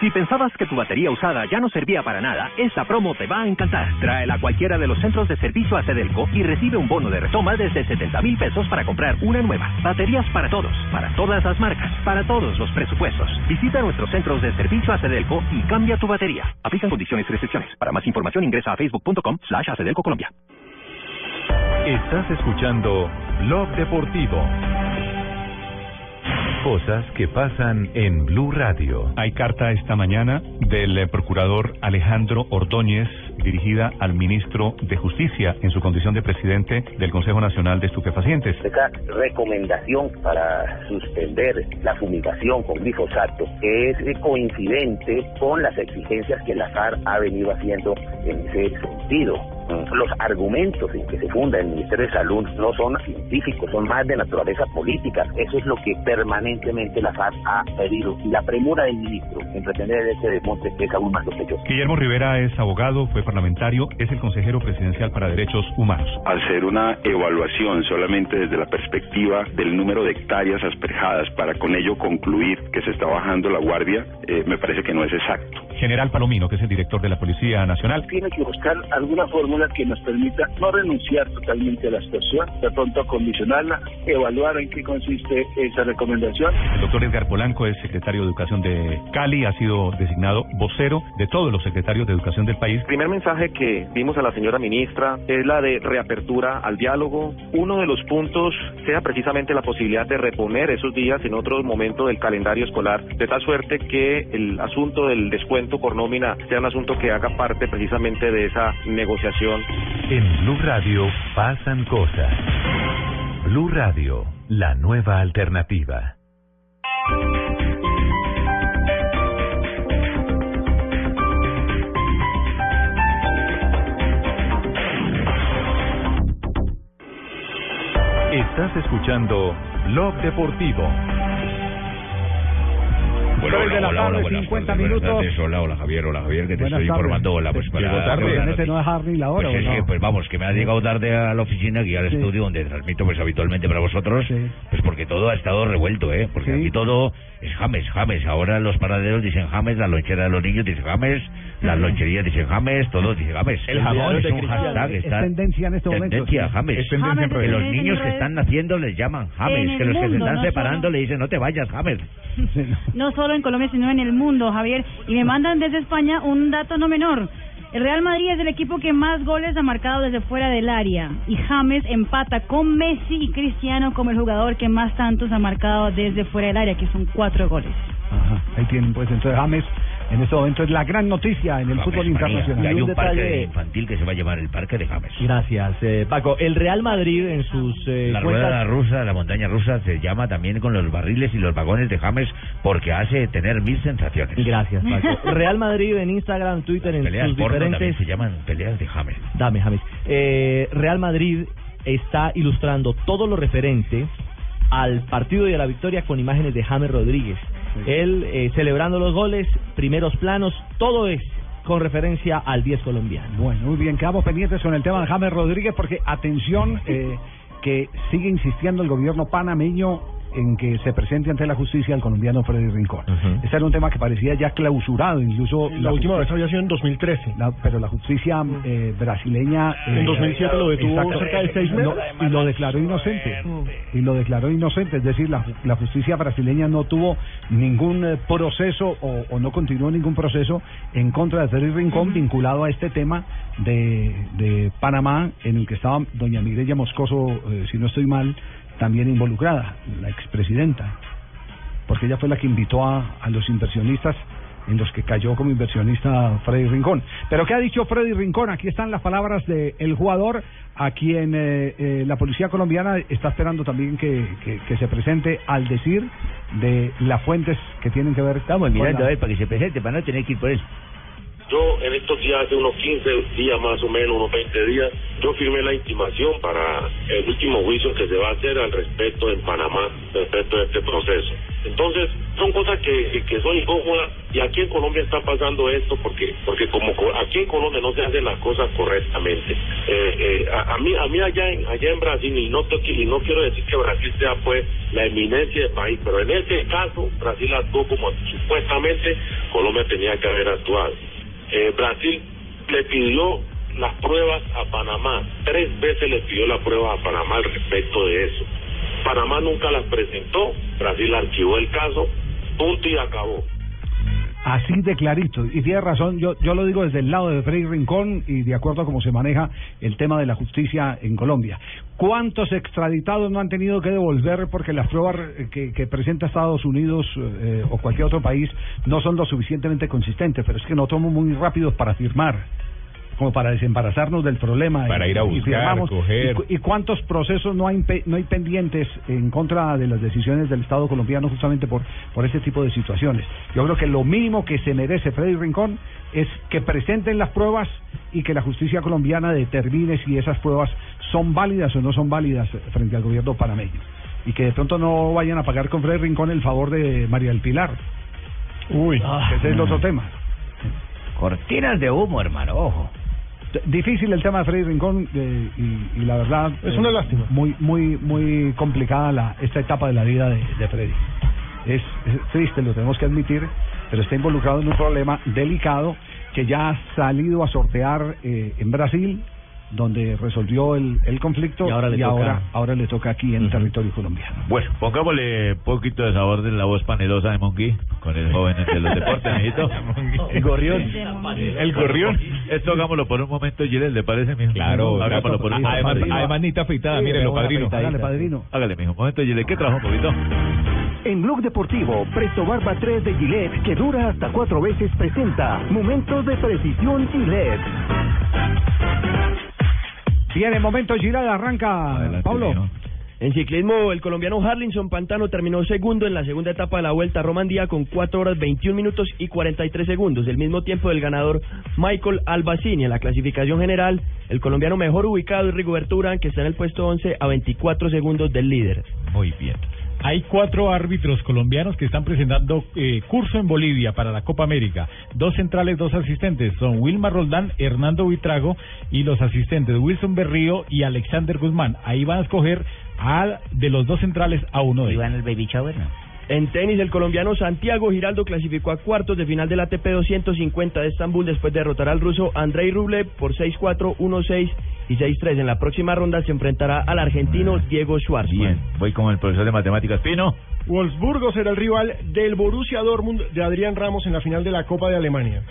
Si pensabas que tu batería usada ya no servía para nada, esta promo te va a encantar. Tráela a cualquiera de los centros de servicio a Cedelco y recibe un bono de retoma desde 70 mil pesos para comprar una nueva. Baterías para todos, para todas las marcas, para todos los presupuestos. Visita nuestros centros de servicio a Cedelco y cambia tu batería. Aplican condiciones y restricciones. Para más información ingresa a facebook.com slash Colombia. Estás escuchando Blog Deportivo. Cosas que pasan en Blue Radio. Hay carta esta mañana del eh, procurador Alejandro Ordóñez dirigida al ministro de Justicia en su condición de presidente del Consejo Nacional de Estupefacientes. Esta recomendación para suspender la fumigación con glifosato es coincidente con las exigencias que la FARC ha venido haciendo en ese sentido. Los argumentos en que se funda el Ministerio de Salud no son científicos, son más de naturaleza política. Eso es lo que permanentemente la FARC ha pedido. Y la premura del ministro en pretender ese desmonte es aún más sospechosa. Guillermo Rivera es abogado, fue parlamentario, es el consejero presidencial para derechos humanos. hacer una evaluación solamente desde la perspectiva del número de hectáreas asperjadas para con ello concluir que se está bajando la guardia, eh, me parece que no es exacto. General Palomino, que es el director de la Policía Nacional. tiene que buscar alguna fórmula que nos permita no renunciar totalmente a la situación, de pronto acondicionarla, evaluar en qué consiste esa recomendación. El doctor Edgar Polanco es secretario de Educación de Cali, ha sido designado vocero de todos los secretarios de Educación del país. El primer mensaje que dimos a la señora ministra es la de reapertura al diálogo. Uno de los puntos sea precisamente la posibilidad de reponer esos días en otro momento del calendario escolar, de tal suerte que el asunto del descuento por nómina sea un asunto que haga parte precisamente de esa negociación. En Blue Radio pasan cosas. Blue Radio, la nueva alternativa. Estás escuchando Blog Deportivo. Bueno, Tres de la hola, hola, tarde, buenas 50 tardes, minutos. tardes. Hola, hola, Javier, hola, Javier, que te Buenas estoy tardes. informando. Hola, pues para... Llegó tarde. Este no dejar ni la hora, Pues ¿o es que, no? pues vamos, que me ha llegado tarde a la oficina aquí al Sí. estudio donde transmito pues habitualmente para vosotros, pues porque todo ha estado revuelto, ¿eh? Porque aquí todo es James, James. Ahora los paraderos dicen James, la lonchera de los niños dicen James, las loncherías dicen James, todo dice James. El jamón es un hashtag, Es está tendencia en este momento, Tendencia. James. Es tendencia en que los niños que están naciendo les llaman James, que los que se están no separando le dicen no te vayas, James. No solo en Colombia, sino en el mundo, Javier. Y me mandan desde España un dato no menor. El Real Madrid es el equipo que más goles ha marcado desde fuera del área. Y James empata con Messi y Cristiano como el jugador que más tantos ha marcado desde fuera del área, que son cuatro goles. Ajá, ahí tienen pues entonces James en este momento es la gran noticia en el fútbol James Manía. internacional. Y hay un parque detalle- infantil que se va a llamar el Parque de James. Gracias, eh, Paco. El Real Madrid en sus eh, La cuentas- rueda rusa, la montaña rusa, se llama también con los barriles y los vagones de James porque hace tener mil sensaciones. Gracias, Paco. Real Madrid en Instagram, Twitter, en Peleas sus diferentes... se llaman peleas de James. Dame, James. Eh, Real Madrid está ilustrando todo lo referente al partido y a la victoria con imágenes de James Rodríguez. Él eh, celebrando los goles, primeros planos, todo es con referencia al 10 colombiano. Bueno, muy bien, quedamos pendientes con el tema de James Rodríguez porque atención eh, que sigue insistiendo el gobierno panameño en que se presente ante la justicia el colombiano Freddy Rincón. Este era un tema que parecía ya clausurado, incluso La última vez había sido en 2013. la- pero la justicia eh, brasileña eh, En 2007 lo detuvo exacto, cerca de seis no, meses. y lo declaró inocente y lo declaró inocente es decir la, la justicia brasileña no tuvo ningún eh, proceso o, o no continuó ningún proceso en contra de Freddy Rincón vinculado a este tema de, de Panamá en el que estaba doña Mireya Moscoso eh, si no estoy mal también involucrada la expresidenta porque ella fue la que invitó a, a los inversionistas en los que cayó como inversionista Freddy Rincón. Pero ¿qué ha dicho Freddy Rincón? Aquí están las palabras del jugador a quien eh, eh, la policía colombiana está esperando también que, que, que se presente al decir de las fuentes que tienen que ver Estamos mirando la- a ver para que se presente, para no tener que ir por eso. Yo en estos días, hace unos 15 días más o menos, unos 20 días, yo firmé la intimación para el último juicio que se va a hacer al respecto en Panamá, respecto de este proceso. Entonces, son cosas que, que, son incómodas y aquí en Colombia está pasando esto porque porque como co- aquí en Colombia no se hacen las cosas correctamente. Eh, eh, a, a mí a mí allá en allá en Brasil y no y no quiero decir que Brasil sea pues la eminencia del país, pero en este caso Brasil actuó como supuestamente Colombia tenía que haber actuado. Eh, Brasil le pidió las pruebas a Panamá, tres veces le pidió las pruebas a Panamá al respecto de eso. Panamá nunca las presentó, Brasil archivó el caso, punto y acabó. Así de clarito. Y tiene razón, yo, yo lo digo desde el lado de Freddy Rincón y de acuerdo a cómo se maneja el tema de la justicia en Colombia. ¿Cuántos extraditados no han tenido que devolver porque las pruebas que, presenta Estados Unidos eh, o cualquier otro país no son lo suficientemente consistentes? Pero es que no somos muy rápidos para firmar como para desembarazarnos del problema. Para ir a y buscar, firmamos. coger. ¿Y cu- ¿Y, cuántos procesos no hay, no hay pendientes en contra de las decisiones del Estado colombiano justamente por, por este tipo de situaciones? Yo creo que lo mínimo que se merece Freddy Rincón es que presenten las pruebas y que la justicia colombiana determine si esas pruebas son válidas o no son válidas frente al gobierno panameño. Y que de pronto no vayan a pagar con Freddy Rincón el favor de María del Pilar. Uy, ese es el otro tema. Cortinas de humo, hermano, ojo. Difícil el tema de Freddy Rincón eh, y, y la verdad Es una lástima. Muy muy muy complicada la esta etapa de la vida de, de Freddy. Es, es triste, lo tenemos que admitir, pero está involucrado en un problema delicado que ya ha salido a sortear eh, en Brasil, donde resolvió el, el conflicto Y ahora le toca- ahora, ahora le toca aquí en territorio colombiano. Bueno, pongámosle un poquito de sabor de la voz panelosa de Monkey con el joven de los deportes, amiguito. El gorrión. El gorrión. Esto hagámoslo por un momento, Gilles, ¿le parece, mijo? Claro, hagámoslo por un momento. además, además Nita afeitada, mírenlo, padrino. Hágale, padrino. Hágale, mijo. Un momento, Gilles, ¿qué trajo un poquito? En Blog Deportivo, Presto Barba 3 de Gillette, que dura hasta cuatro veces, presenta Momentos de Precisión Gillette. Bien, en momento Girada arranca Pablo. En ciclismo, el colombiano Harlinson Pantano terminó segundo en la segunda etapa de la Vuelta a Romandía con 4 horas 21 minutos y 43 segundos, el mismo tiempo del ganador Michael Albacini. En la clasificación general, el colombiano mejor ubicado es Rigoberto Urán, que está en el puesto 11 a 24 segundos del líder. Muy bien. Hay cuatro árbitros colombianos que están presentando eh, curso en Bolivia para la Copa América. Dos centrales, dos asistentes. Son Wilmar Roldán, Hernando Buitrago y los asistentes Wilson Berrío y Alexander Guzmán. Ahí van a escoger a, de los dos centrales a uno de ellos. el baby shower, ¿no? En tenis, el colombiano Santiago Giraldo clasificó a cuartos de final del ATP 250 de Estambul después de derrotar al ruso Andrei Rublev por 6-4, 1-6 y 6-3. En la próxima ronda se enfrentará al argentino Diego Schwartzman. Bien, voy como el profesor de matemáticas Pino. Wolfsburgo será el rival del Borussia Dortmund de Adrián Ramos en la final de la Copa de Alemania.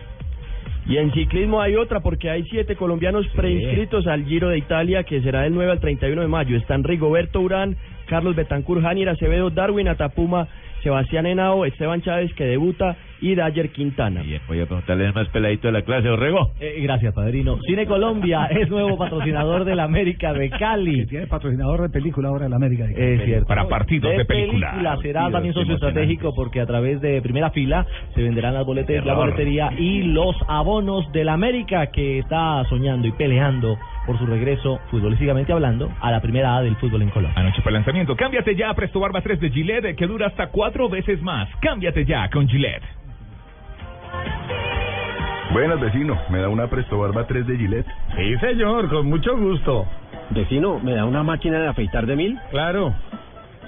Y en ciclismo hay otra porque hay siete colombianos preinscritos al Giro de Italia que será del 9 al 31 de mayo. Están Rigoberto Urán, Carlos Betancur, Janier Acevedo, Darwin Atapuma, Sebastián Henao, Esteban Chávez que debuta y Dayer Quintana. Bien, voy a preguntarle más peladito de la clase, Orrego. Eh, gracias, padrino. Cine Colombia es nuevo patrocinador del América de Cali. Tiene patrocinador de película ahora el América. de Es cierto. Para partidos de película. Será Partidos también socio estratégico porque a través de primera fila se venderán las boletas, la Error. boletería y los abonos del América que está soñando y peleando por su regreso, futbolísticamente hablando, a la primera A del fútbol en Colombia. Anoche fue el lanzamiento. Cámbiate ya a Presto Barba 3 de Gillette, que dura hasta cuatro veces más. Cámbiate ya con Gillette. Buenas, vecino. ¿Me da una Presto Barba 3 de Gillette? Sí, señor, con mucho gusto. Vecino, ¿me da una máquina de afeitar de mil? Claro,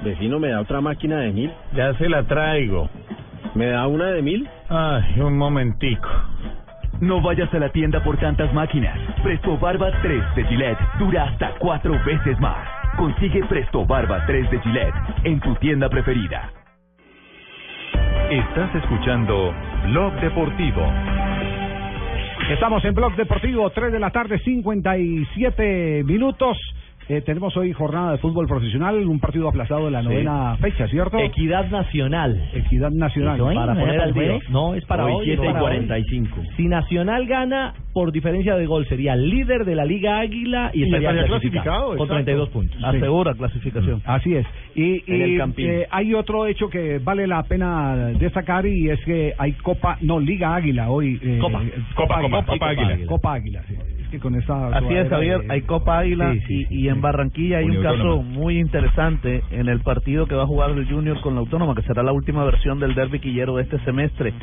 Vecino, ¿me da otra máquina de mil? ya se la traigo. ¿Me da una de mil? Ay, un momentico. No vayas a la tienda por tantas máquinas. Presto Barba 3 de Gillette dura hasta cuatro veces más. Consigue Presto Barba 3 de Gillette en tu tienda preferida. Estás escuchando Blog Deportivo. Estamos en Blog Deportivo, 3 de la tarde, 57 minutos. Eh, tenemos hoy jornada de fútbol profesional, un partido aplazado de la Sí. novena fecha, ¿cierto? Equidad Nacional. Equidad Nacional. Para ¿No era poner para al día. No, es para hoy. Hoy, 7 es y para hoy. 45. Si Nacional gana por diferencia de gol, sería líder de la Liga Águila y, Y estaría estaría clasificado, clasificado, con exacto. 32 puntos. Asegura clasificación. Así es. Y, y, eh, hay otro hecho que vale la pena destacar y es que hay Copa, no, Liga Águila hoy. eh, Copa. eh, Copa, Copa, Águila. Copa Águila. Copa Águila, sí. Que con esta. Así es, Javier. de- Hay Copa Águila Sí, sí, y, sí, y sí. en Barranquilla hay un caso Autónoma. muy interesante en el partido que va a jugar el Junior con la Autónoma, que será la última versión del derby quillero de este semestre.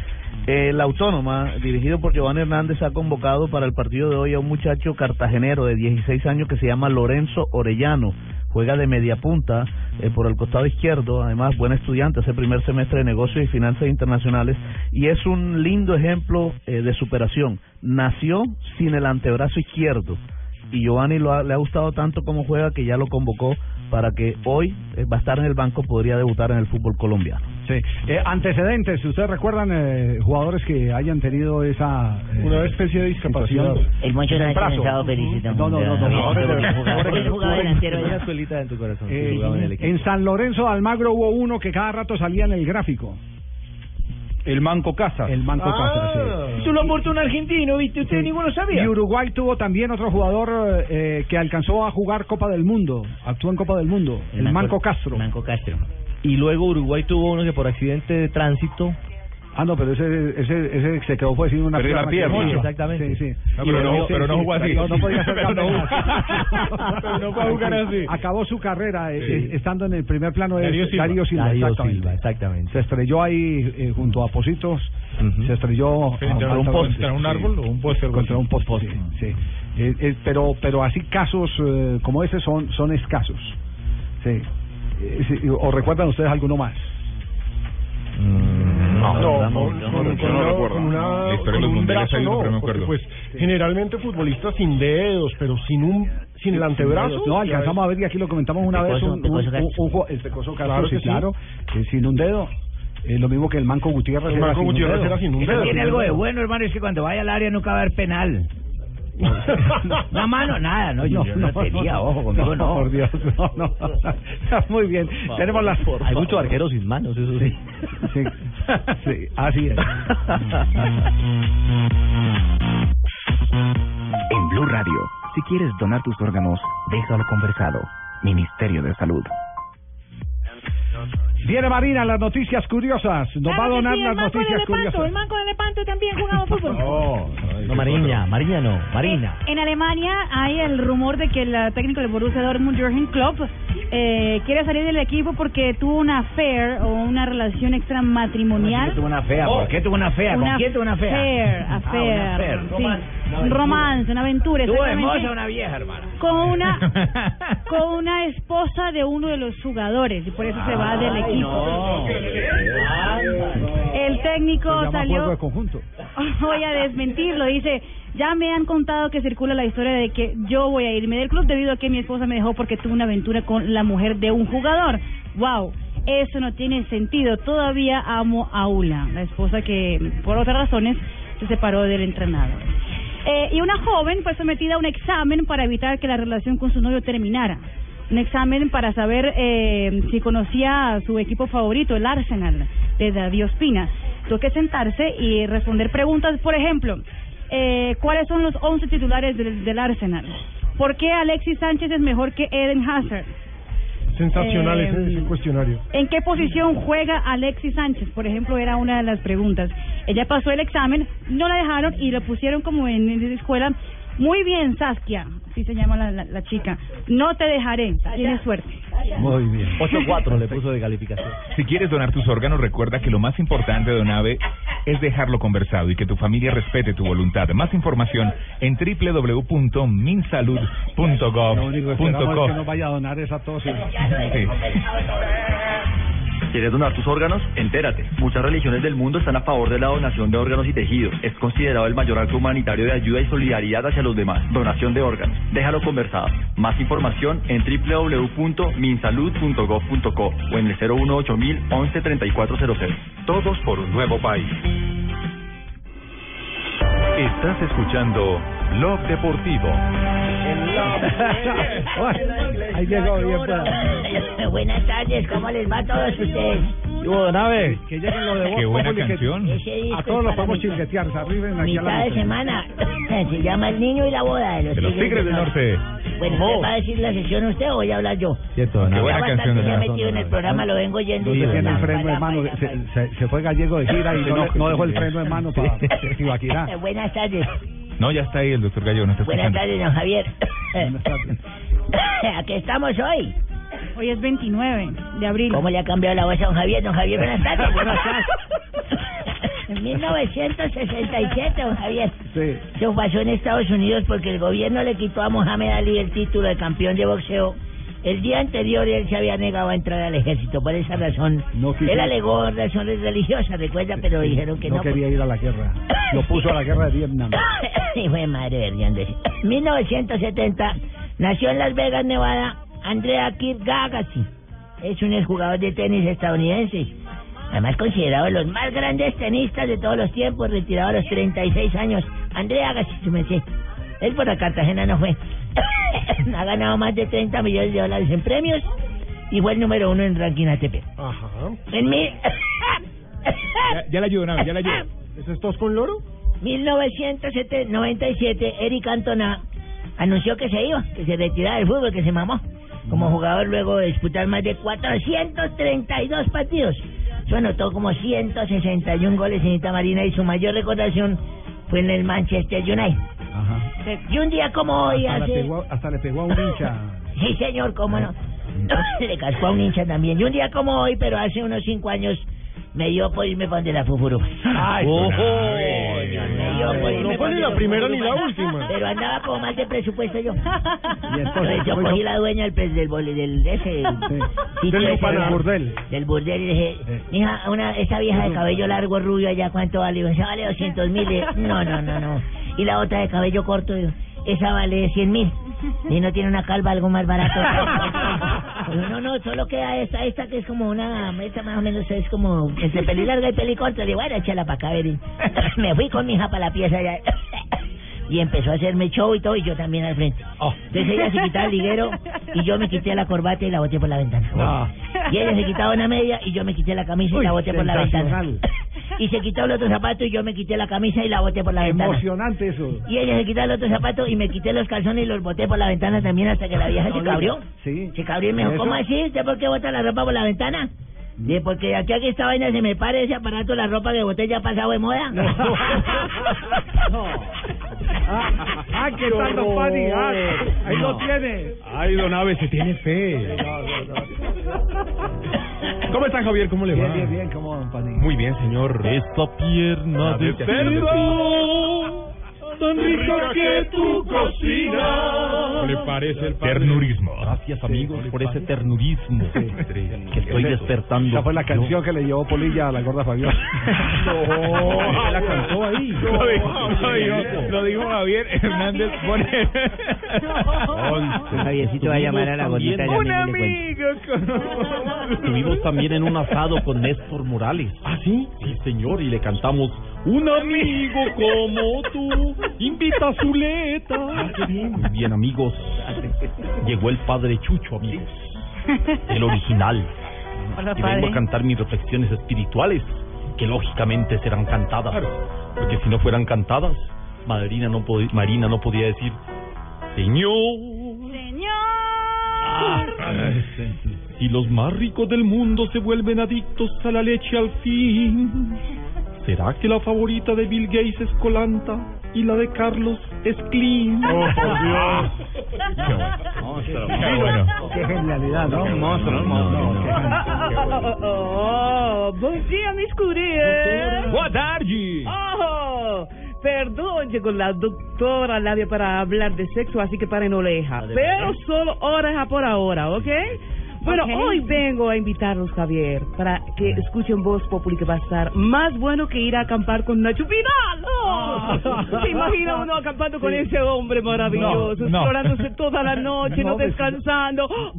Eh, la Autónoma, dirigido por Giovanni Hernández, ha convocado para el partido de hoy a un muchacho cartagenero de 16 años que se llama Lorenzo Orellano. Juega de media punta eh, por el costado izquierdo, además buen estudiante, hace primer semestre de negocios y finanzas internacionales y es un lindo ejemplo eh, de superación. Nació sin el antebrazo izquierdo y Giovanni lo ha- le ha gustado tanto como juega que ya lo convocó para que hoy eh, va a estar en el banco, podría debutar en el fútbol colombiano. Sí. Eh, antecedentes, si ustedes recuerdan eh, jugadores que hayan tenido esa. eh, Una especie de discapacidad. El Moncho felicitando. No, no, no, no, no. Él jugaba delantero Una ya. escuelita en tu corazón. que Eh, jugaba en el equipo. en San Lorenzo de Almagro hubo uno que cada rato salía en el gráfico. El Manco Casa. El Manco Ah. Cáceres, sí. Tú lo aportó un argentino, ¿viste? Usted ninguno sabía. Y Uruguay tuvo también otro jugador eh, que alcanzó a jugar Copa del Mundo, actuó en Copa del Mundo, el, Manco, Castro. Manco Castro. Y luego Uruguay tuvo uno que por accidente de tránsito. Ah, no, pero ese, ese, ese se quedó fue sin una la pierna. que- Sí, exactamente. Sí, sí. No, pero no- ese- pero no sí, jugó así. No, no podía ser Pero no pero no puede jugar así. Acabó su carrera eh, Sí. eh, estando en el primer plano de Darío Silva. Darío Silva, Darío exactamente. Silva, exactamente. Se estrelló ahí eh, junto a Positos, Ujú. se estrelló ¿Contra a- un a- poste? sí, ¿Contra un árbol o un poste? algo Contra un poste, sí. sí. Eh, eh, pero, pero así casos eh, como ese son, son escasos. Sí. Eh, sí, ¿O recuerdan ustedes alguno más? No, No, no, con, no, no, no no, no, pues generalmente futbolistas sin dedos, pero sin un sin el antebrazo. No, alcanzamos a ver y aquí lo comentamos una vez. Un, el Pecoso Claro claro, eh, sin un dedo. Eh, lo mismo que el Manco Gutiérrez. El Manco sin un Gutiérrez dedo. era sin un Eso dedo. tiene algo de bueno, hermano, es que cuando vaya al área nunca va a haber penal. No, mano, nada, no, yo yo no, tenía, ojo, conmigo no. Por Dios, no, no. Muy bien. Tenemos las. Hay muchos arqueros sin manos, eso sí. Sí, sí, así es. En Blue Radio, si quieres donar tus órganos, déjalo conversado. Ministerio de Salud. Viene Marina, las noticias curiosas. Nos va a Claro donar sí, las el manco noticias de Lepanto, curiosas. el manco de Lepanto también jugaba fútbol. No, Mariña, Mariña no, Marina. En Alemania hay el rumor de que el eh, técnico del Borussia Dortmund, Jürgen Klopp, eh, quiere salir del equipo porque tuvo una affair o una relación extramatrimonial. tuvo una fea? ¿Por qué tuvo una fea? ¿Con Una quién tuvo una fea? affair, Ah, affair, una affair. sí. Romance. Un romance, una aventura. ¿Tuvo exactamente. hermosa una vieja, hermana? con una con una esposa de uno de los jugadores y por eso se va del equipo. no. El técnico llama salió de conjunto. voy a desmentirlo, dice, ya me han contado que circula la historia de que yo voy a irme del club debido a que mi esposa me dejó porque tuvo una aventura con la mujer de un jugador. Wow, eso no tiene sentido. Todavía amo a Ula, la esposa que por otras razones se separó del entrenador. Eh, y una joven fue sometida a un examen para evitar que la relación con su novio terminara. Un examen para saber eh, si conocía a su equipo favorito, el Arsenal, de David Ospina. Tuvo que sentarse y responder preguntas, por ejemplo, eh, ¿cuáles son los 11 titulares del, del Arsenal? ¿Por qué Alexis Sánchez es mejor que Eden Hazard? Sensacional Eh, ese, ese cuestionario. ¿En qué posición juega Alexis Sánchez? Por ejemplo, era una de las preguntas. Ella pasó el examen, no la dejaron y lo pusieron como en, en escuela. Muy bien, Saskia, así se llama la, la- la chica. No te dejaré, tienes suerte. Muy bien. 8-4 le puso de calificación. Si quieres donar tus órganos, recuerda que lo más importante de Donave es dejarlo conversado y que tu familia respete tu voluntad. Más información en Lo único que que no vaya a donar esa tos. Sí. ¿Quieres donar tus órganos? Entérate. Muchas religiones del mundo están a favor de la donación de órganos y tejidos. Es considerado el mayor acto humanitario de ayuda y solidaridad hacia los demás. Donación de órganos. Déjalo conversado. Más información en www.minsalud.gov.co o en el 018 11 3400. Todos por un nuevo país. Estás escuchando Blog Deportivo. Ahí llegó bien para. Buenas tardes, ¿cómo les va a todos ustedes? Hugo Nave, que lleguen lo de Voz Qué buena Populi, canción. A todos los podemos mitad- chinguetear, se arriben aquí a la Mitad de semana. Se llama El Niño y la Boda de los, De los Tigres del Norte. Bueno. ¿usted va a decir la sesión usted o voy a hablar yo? Cierto, Qué Ya buena canción. se ha ¿verdad? metido en el programa, lo vengo yendo. Y yo. tiene el freno pa, en mano, pa, se, fue gallego de gira y no, dejó el freno en mano para Ibaquirá. Buenas tardes. No, ya está ahí el doctor Gallo, no está Buenas escuchando. tardes, don Javier. Aquí estamos hoy. Hoy es 29 de abril. ¿Cómo le ha cambiado la voz a don Javier? Don Javier, buenas tardes. Buenas En 1967, don Javier. Sí. Eso pasó en Estados Unidos porque el gobierno le quitó a Mohamed Ali el título de campeón de boxeo. El día anterior él se había negado a entrar al ejército. Por esa razón, quiso- él alegó razones religiosas, recuerda, pero dijeron que no. No quería ir a la guerra. Lo puso a la guerra de Vietnam. Y fue madre Hernández. 1970 nació en Las Vegas, Nevada, Andrea Kirk Agassi. Es un exjugador de tenis estadounidense. Además considerado de los más grandes tenistas de todos los tiempos, retirado a los 36 años. Andrea Agassi, su merced. Él por la Cartagena no fue. ha ganado más de 30 millones de dólares en premios y fue el número uno en ranking ATP. Ajá. En mi... Ya, ya la ayudo, Nave, ya la ayudo. ¿Eso es tos con loro? 1997, Eric Cantona anunció que se iba, que se retiraba del fútbol, que se mamó. Como jugador luego de disputar más de 432 partidos. Eso anotó como 161 goles en Itamarina y su mayor recordación fue en el Manchester United. Ajá. Y un día como hoy Hasta, le hace... pegó, hasta le pegó a un hincha. Sí, señor, cómo no. Le cascó a un hincha también. Y un día como hoy, pero hace unos cinco años, me dio por irme para donde la fufurupa. Ay, Ojo. Nave. Me dio por irme No fue ni la primera ni la última. Pero andaba como mal de presupuesto yo. Y entonces, yo cogí la dueña del, del, bol- del, ese, sitio Del ese. ¿verdad? burdel. Del burdel y le dije, mija, una, esa vieja de cabello largo rubio allá, ¿cuánto vale? Digo, esa vale 200 mil. No, no, no, no. Y la otra de cabello corto, digo, esa vale 100 mil. Y no tiene una calva algo más barato. No, no, solo queda esta, esta que es como una, esta más o menos es como entre peli larga y peli corta. Digo, bueno, échala para acá, ver. Me fui con mi hija para la pieza ya. Y empezó a hacerme show y todo, y yo también al frente. Entonces ella se quitaba el liguero y yo me quité la corbata y la boté por la ventana. Ah. Y ella se quitaba una media y yo me quité la camisa y Uy, la boté por la ventana. Y se quitó el otro zapato y yo me quité la camisa y la boté por la ventana. Emocionante eso. Y ella se quitó el otro zapato y me quité los calzones y los boté por la ventana también hasta que la vieja se cabrió. Sí. Se cabrió y me dijo, Eso- ¿cómo así? ¿Usted por qué bota la ropa por la ventana? Dije, porque de aquí a que esta vaina se me pare ese aparato, la ropa que boté ya ha pasado de moda. Ah, ¿qué tal, don Pani? Ah, ahí lo tiene. Ay, don se tiene fe. ¿Cómo está Javier? ¿Cómo le va? Bien, bien, bien, ¿cómo, Pani? Muy bien, señor. Esta pierna de cerdo, tan rica que tu cocina. ¿Qué le parece el Ternurismo. Gracias, amigos, por ese ternurismo que estoy despertando. Esa fue la canción que le llevó Polilla a la gorda Fabiola. No, la cantó ahí. Lo dijo, lo dijo- lo dijo Javier Hernández Bonet. Javiercito va a llamar a la gordita Un amigo. Estuvimos también en un asado con Néstor Morales. ¿Ah, sí? Sí, señor, y le cantamos Un amigo como tú invita a Zuleta. Muy bien, amigos. Llegó el padre Chucho, amigos. El original. Hola, y vengo a cantar mis reflexiones espirituales, que lógicamente serán cantadas. Porque si no fueran cantadas, Marina no, pod- Marina no podía decir, Señor. Señor. Si los más ricos del mundo se vuelven adictos a la leche al fin, ¿será que la favorita de Bill Gates es Colanta y la de Carlos es Clean? Oh, por Dios. Monstruo, Qué bueno. Qué genialidad, ¿no? Un monstruo, un monstruo. Oh, bom dia, Miss Curie. Boa tarde. Oh, perdón, llegó la doctora Labia para hablar de sexo, así que paren oreja. Pero solo oreja por ahora, ¿ok? Bueno, hoy vengo a invitarlos, Javier, para que escuchen Voz Populi, que va a estar más bueno que ir a acampar con Nacho Vidal. ¡Oh! ¿Se imagina uno acampando con ese hombre maravilloso, No, no. explorándose toda la noche, no, No, descansando? ¡Oh!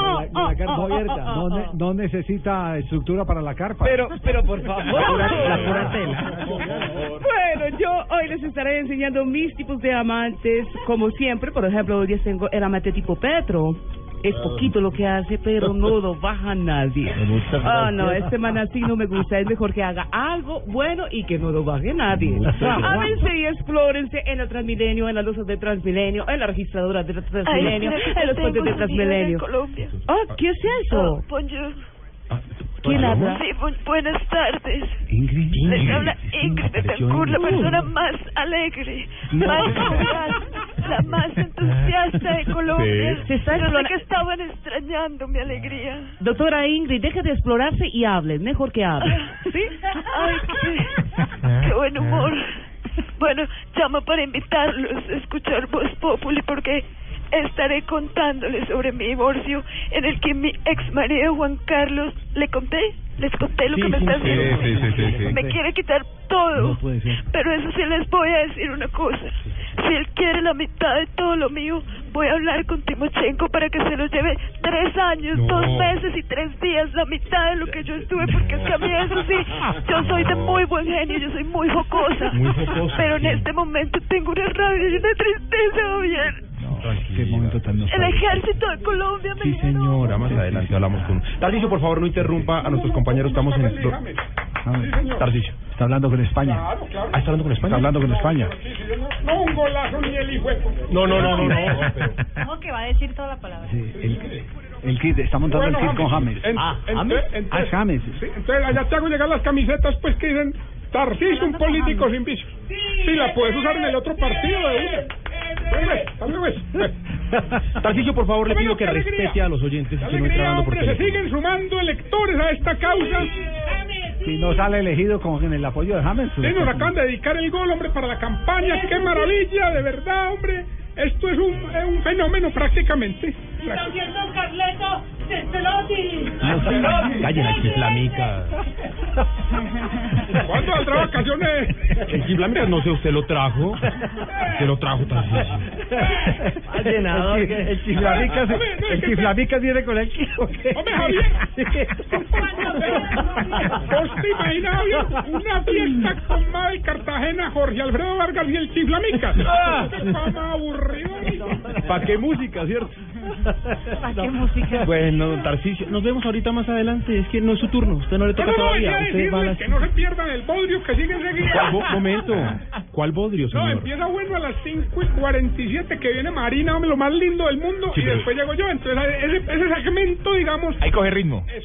¡Oh! La, la carpa oh, oh, abierta. No, ne- no necesita estructura para la carpa. Pero, pero por favor. La pura- la pura tela. Bueno, yo hoy les estaré enseñando mis tipos de amantes, como siempre. Por ejemplo, hoy día tengo el amante tipo Petro. Es poquito lo que hace, pero no lo baja nadie. Ah, no, este man así no me gusta. Es mejor que haga algo bueno y que no lo baje nadie. Gracias. Ámense y explórense en el Transmilenio, en las luces de Transmilenio, en la registradora de Transmilenio, en los puentes de Transmilenio. Colombia. Oh, ¿qué es eso? Bonjour. ¿Quién habla? Sí, bu- buenas tardes. Ingrid. Les habla Ingrid Apareció Betancourt, la persona más alegre, más jovial, la más entusiasta de Colombia. Sí. Se está sé explora- que estaban extrañando mi alegría. Doctora Ingrid, deje de explorarse y hable. Mejor que hable. ¿Sí? Ay, sí. Qué buen humor. Bueno, llamo para invitarlos a escuchar Voz Populi porque estaré contándoles sobre mi divorcio en el que mi ex marido Juan Carlos, ¿le conté? ¿Les conté lo que me está haciendo? sí, sí, sí, sí. Me quiere quitar todo. Pero eso sí les voy a decir una cosa. Si él quiere la mitad de todo lo mío, voy a hablar con Timochenko para que se lo lleve tres años, No. dos meses y tres días, la mitad de lo que yo estuve, porque es que a mí eso sí, yo soy de muy buen genio, yo soy muy jocosa. Muy jocosa, Pero en este momento tengo una rabia y una tristeza, Javier. Qué momento tan El ejército de Colombia me Sí, señora. Más adelante hablamos con... Tarcicio, por favor, no interrumpa a nuestros compañeros. Estamos en... Tarcicio. Está hablando con España. Ah, ¿está hablando con España? Está hablando con España. No, un golazo ni el hijo. No, no, no, no. no. ¿Cómo que va a decir toda la palabra? Sí, el, el kit, está montando el kit con James. Ah, Ah, es James. Entonces allá te hago llegar las camisetas pues que dicen Tarcisio, un político sin vicio. Sí, la puedes usar en el otro partido de una. Pues, pues, pues, pues. Tarcisio, por favor, le pido que respete a los oyentes que no alegría, hablando por hombre, se siguen sumando electores a esta causa. Si no sale elegido con el apoyo de James. pues, Sí, nos acaban de dedicar el gol, hombre, para la campaña. ¡Qué maravilla! De verdad, hombre. Esto es un, es un fenómeno prácticamente. Don Carleto Cestelotti. Calle la chiflamica. ¿Cuándo saldrá vacaciones? El chiflamica no sé, usted lo trajo. Usted lo trajo. Ha llenado. El, chi- el chiflamicas, Hombre, no, es el que- chiflamicas viene con el kit. Hombre, Javier. ¿Vos te imaginas, Javier? Una fiesta con Mabel Cartagena, Jorge Alfredo Vargas y el Chiflamicas. Fama aburrido. ¿Para qué música, cierto? ¿Para qué música? Bueno, Tarcisio, nos vemos ahorita más adelante. Es que no es su turno. Usted no le No, toca no, no, todavía. Usted va a decirles las... que no se pierdan el bodrio que sigue enseguida. ¿Cuál bo- momento? ¿Cuál bodrio, No, señor? empieza bueno a las 5 y 47 que viene Marina, hombre, lo más lindo del mundo, Sí, y pero- después llego yo. Entonces, ese, ese segmento, digamos, Ahí coge ritmo. es,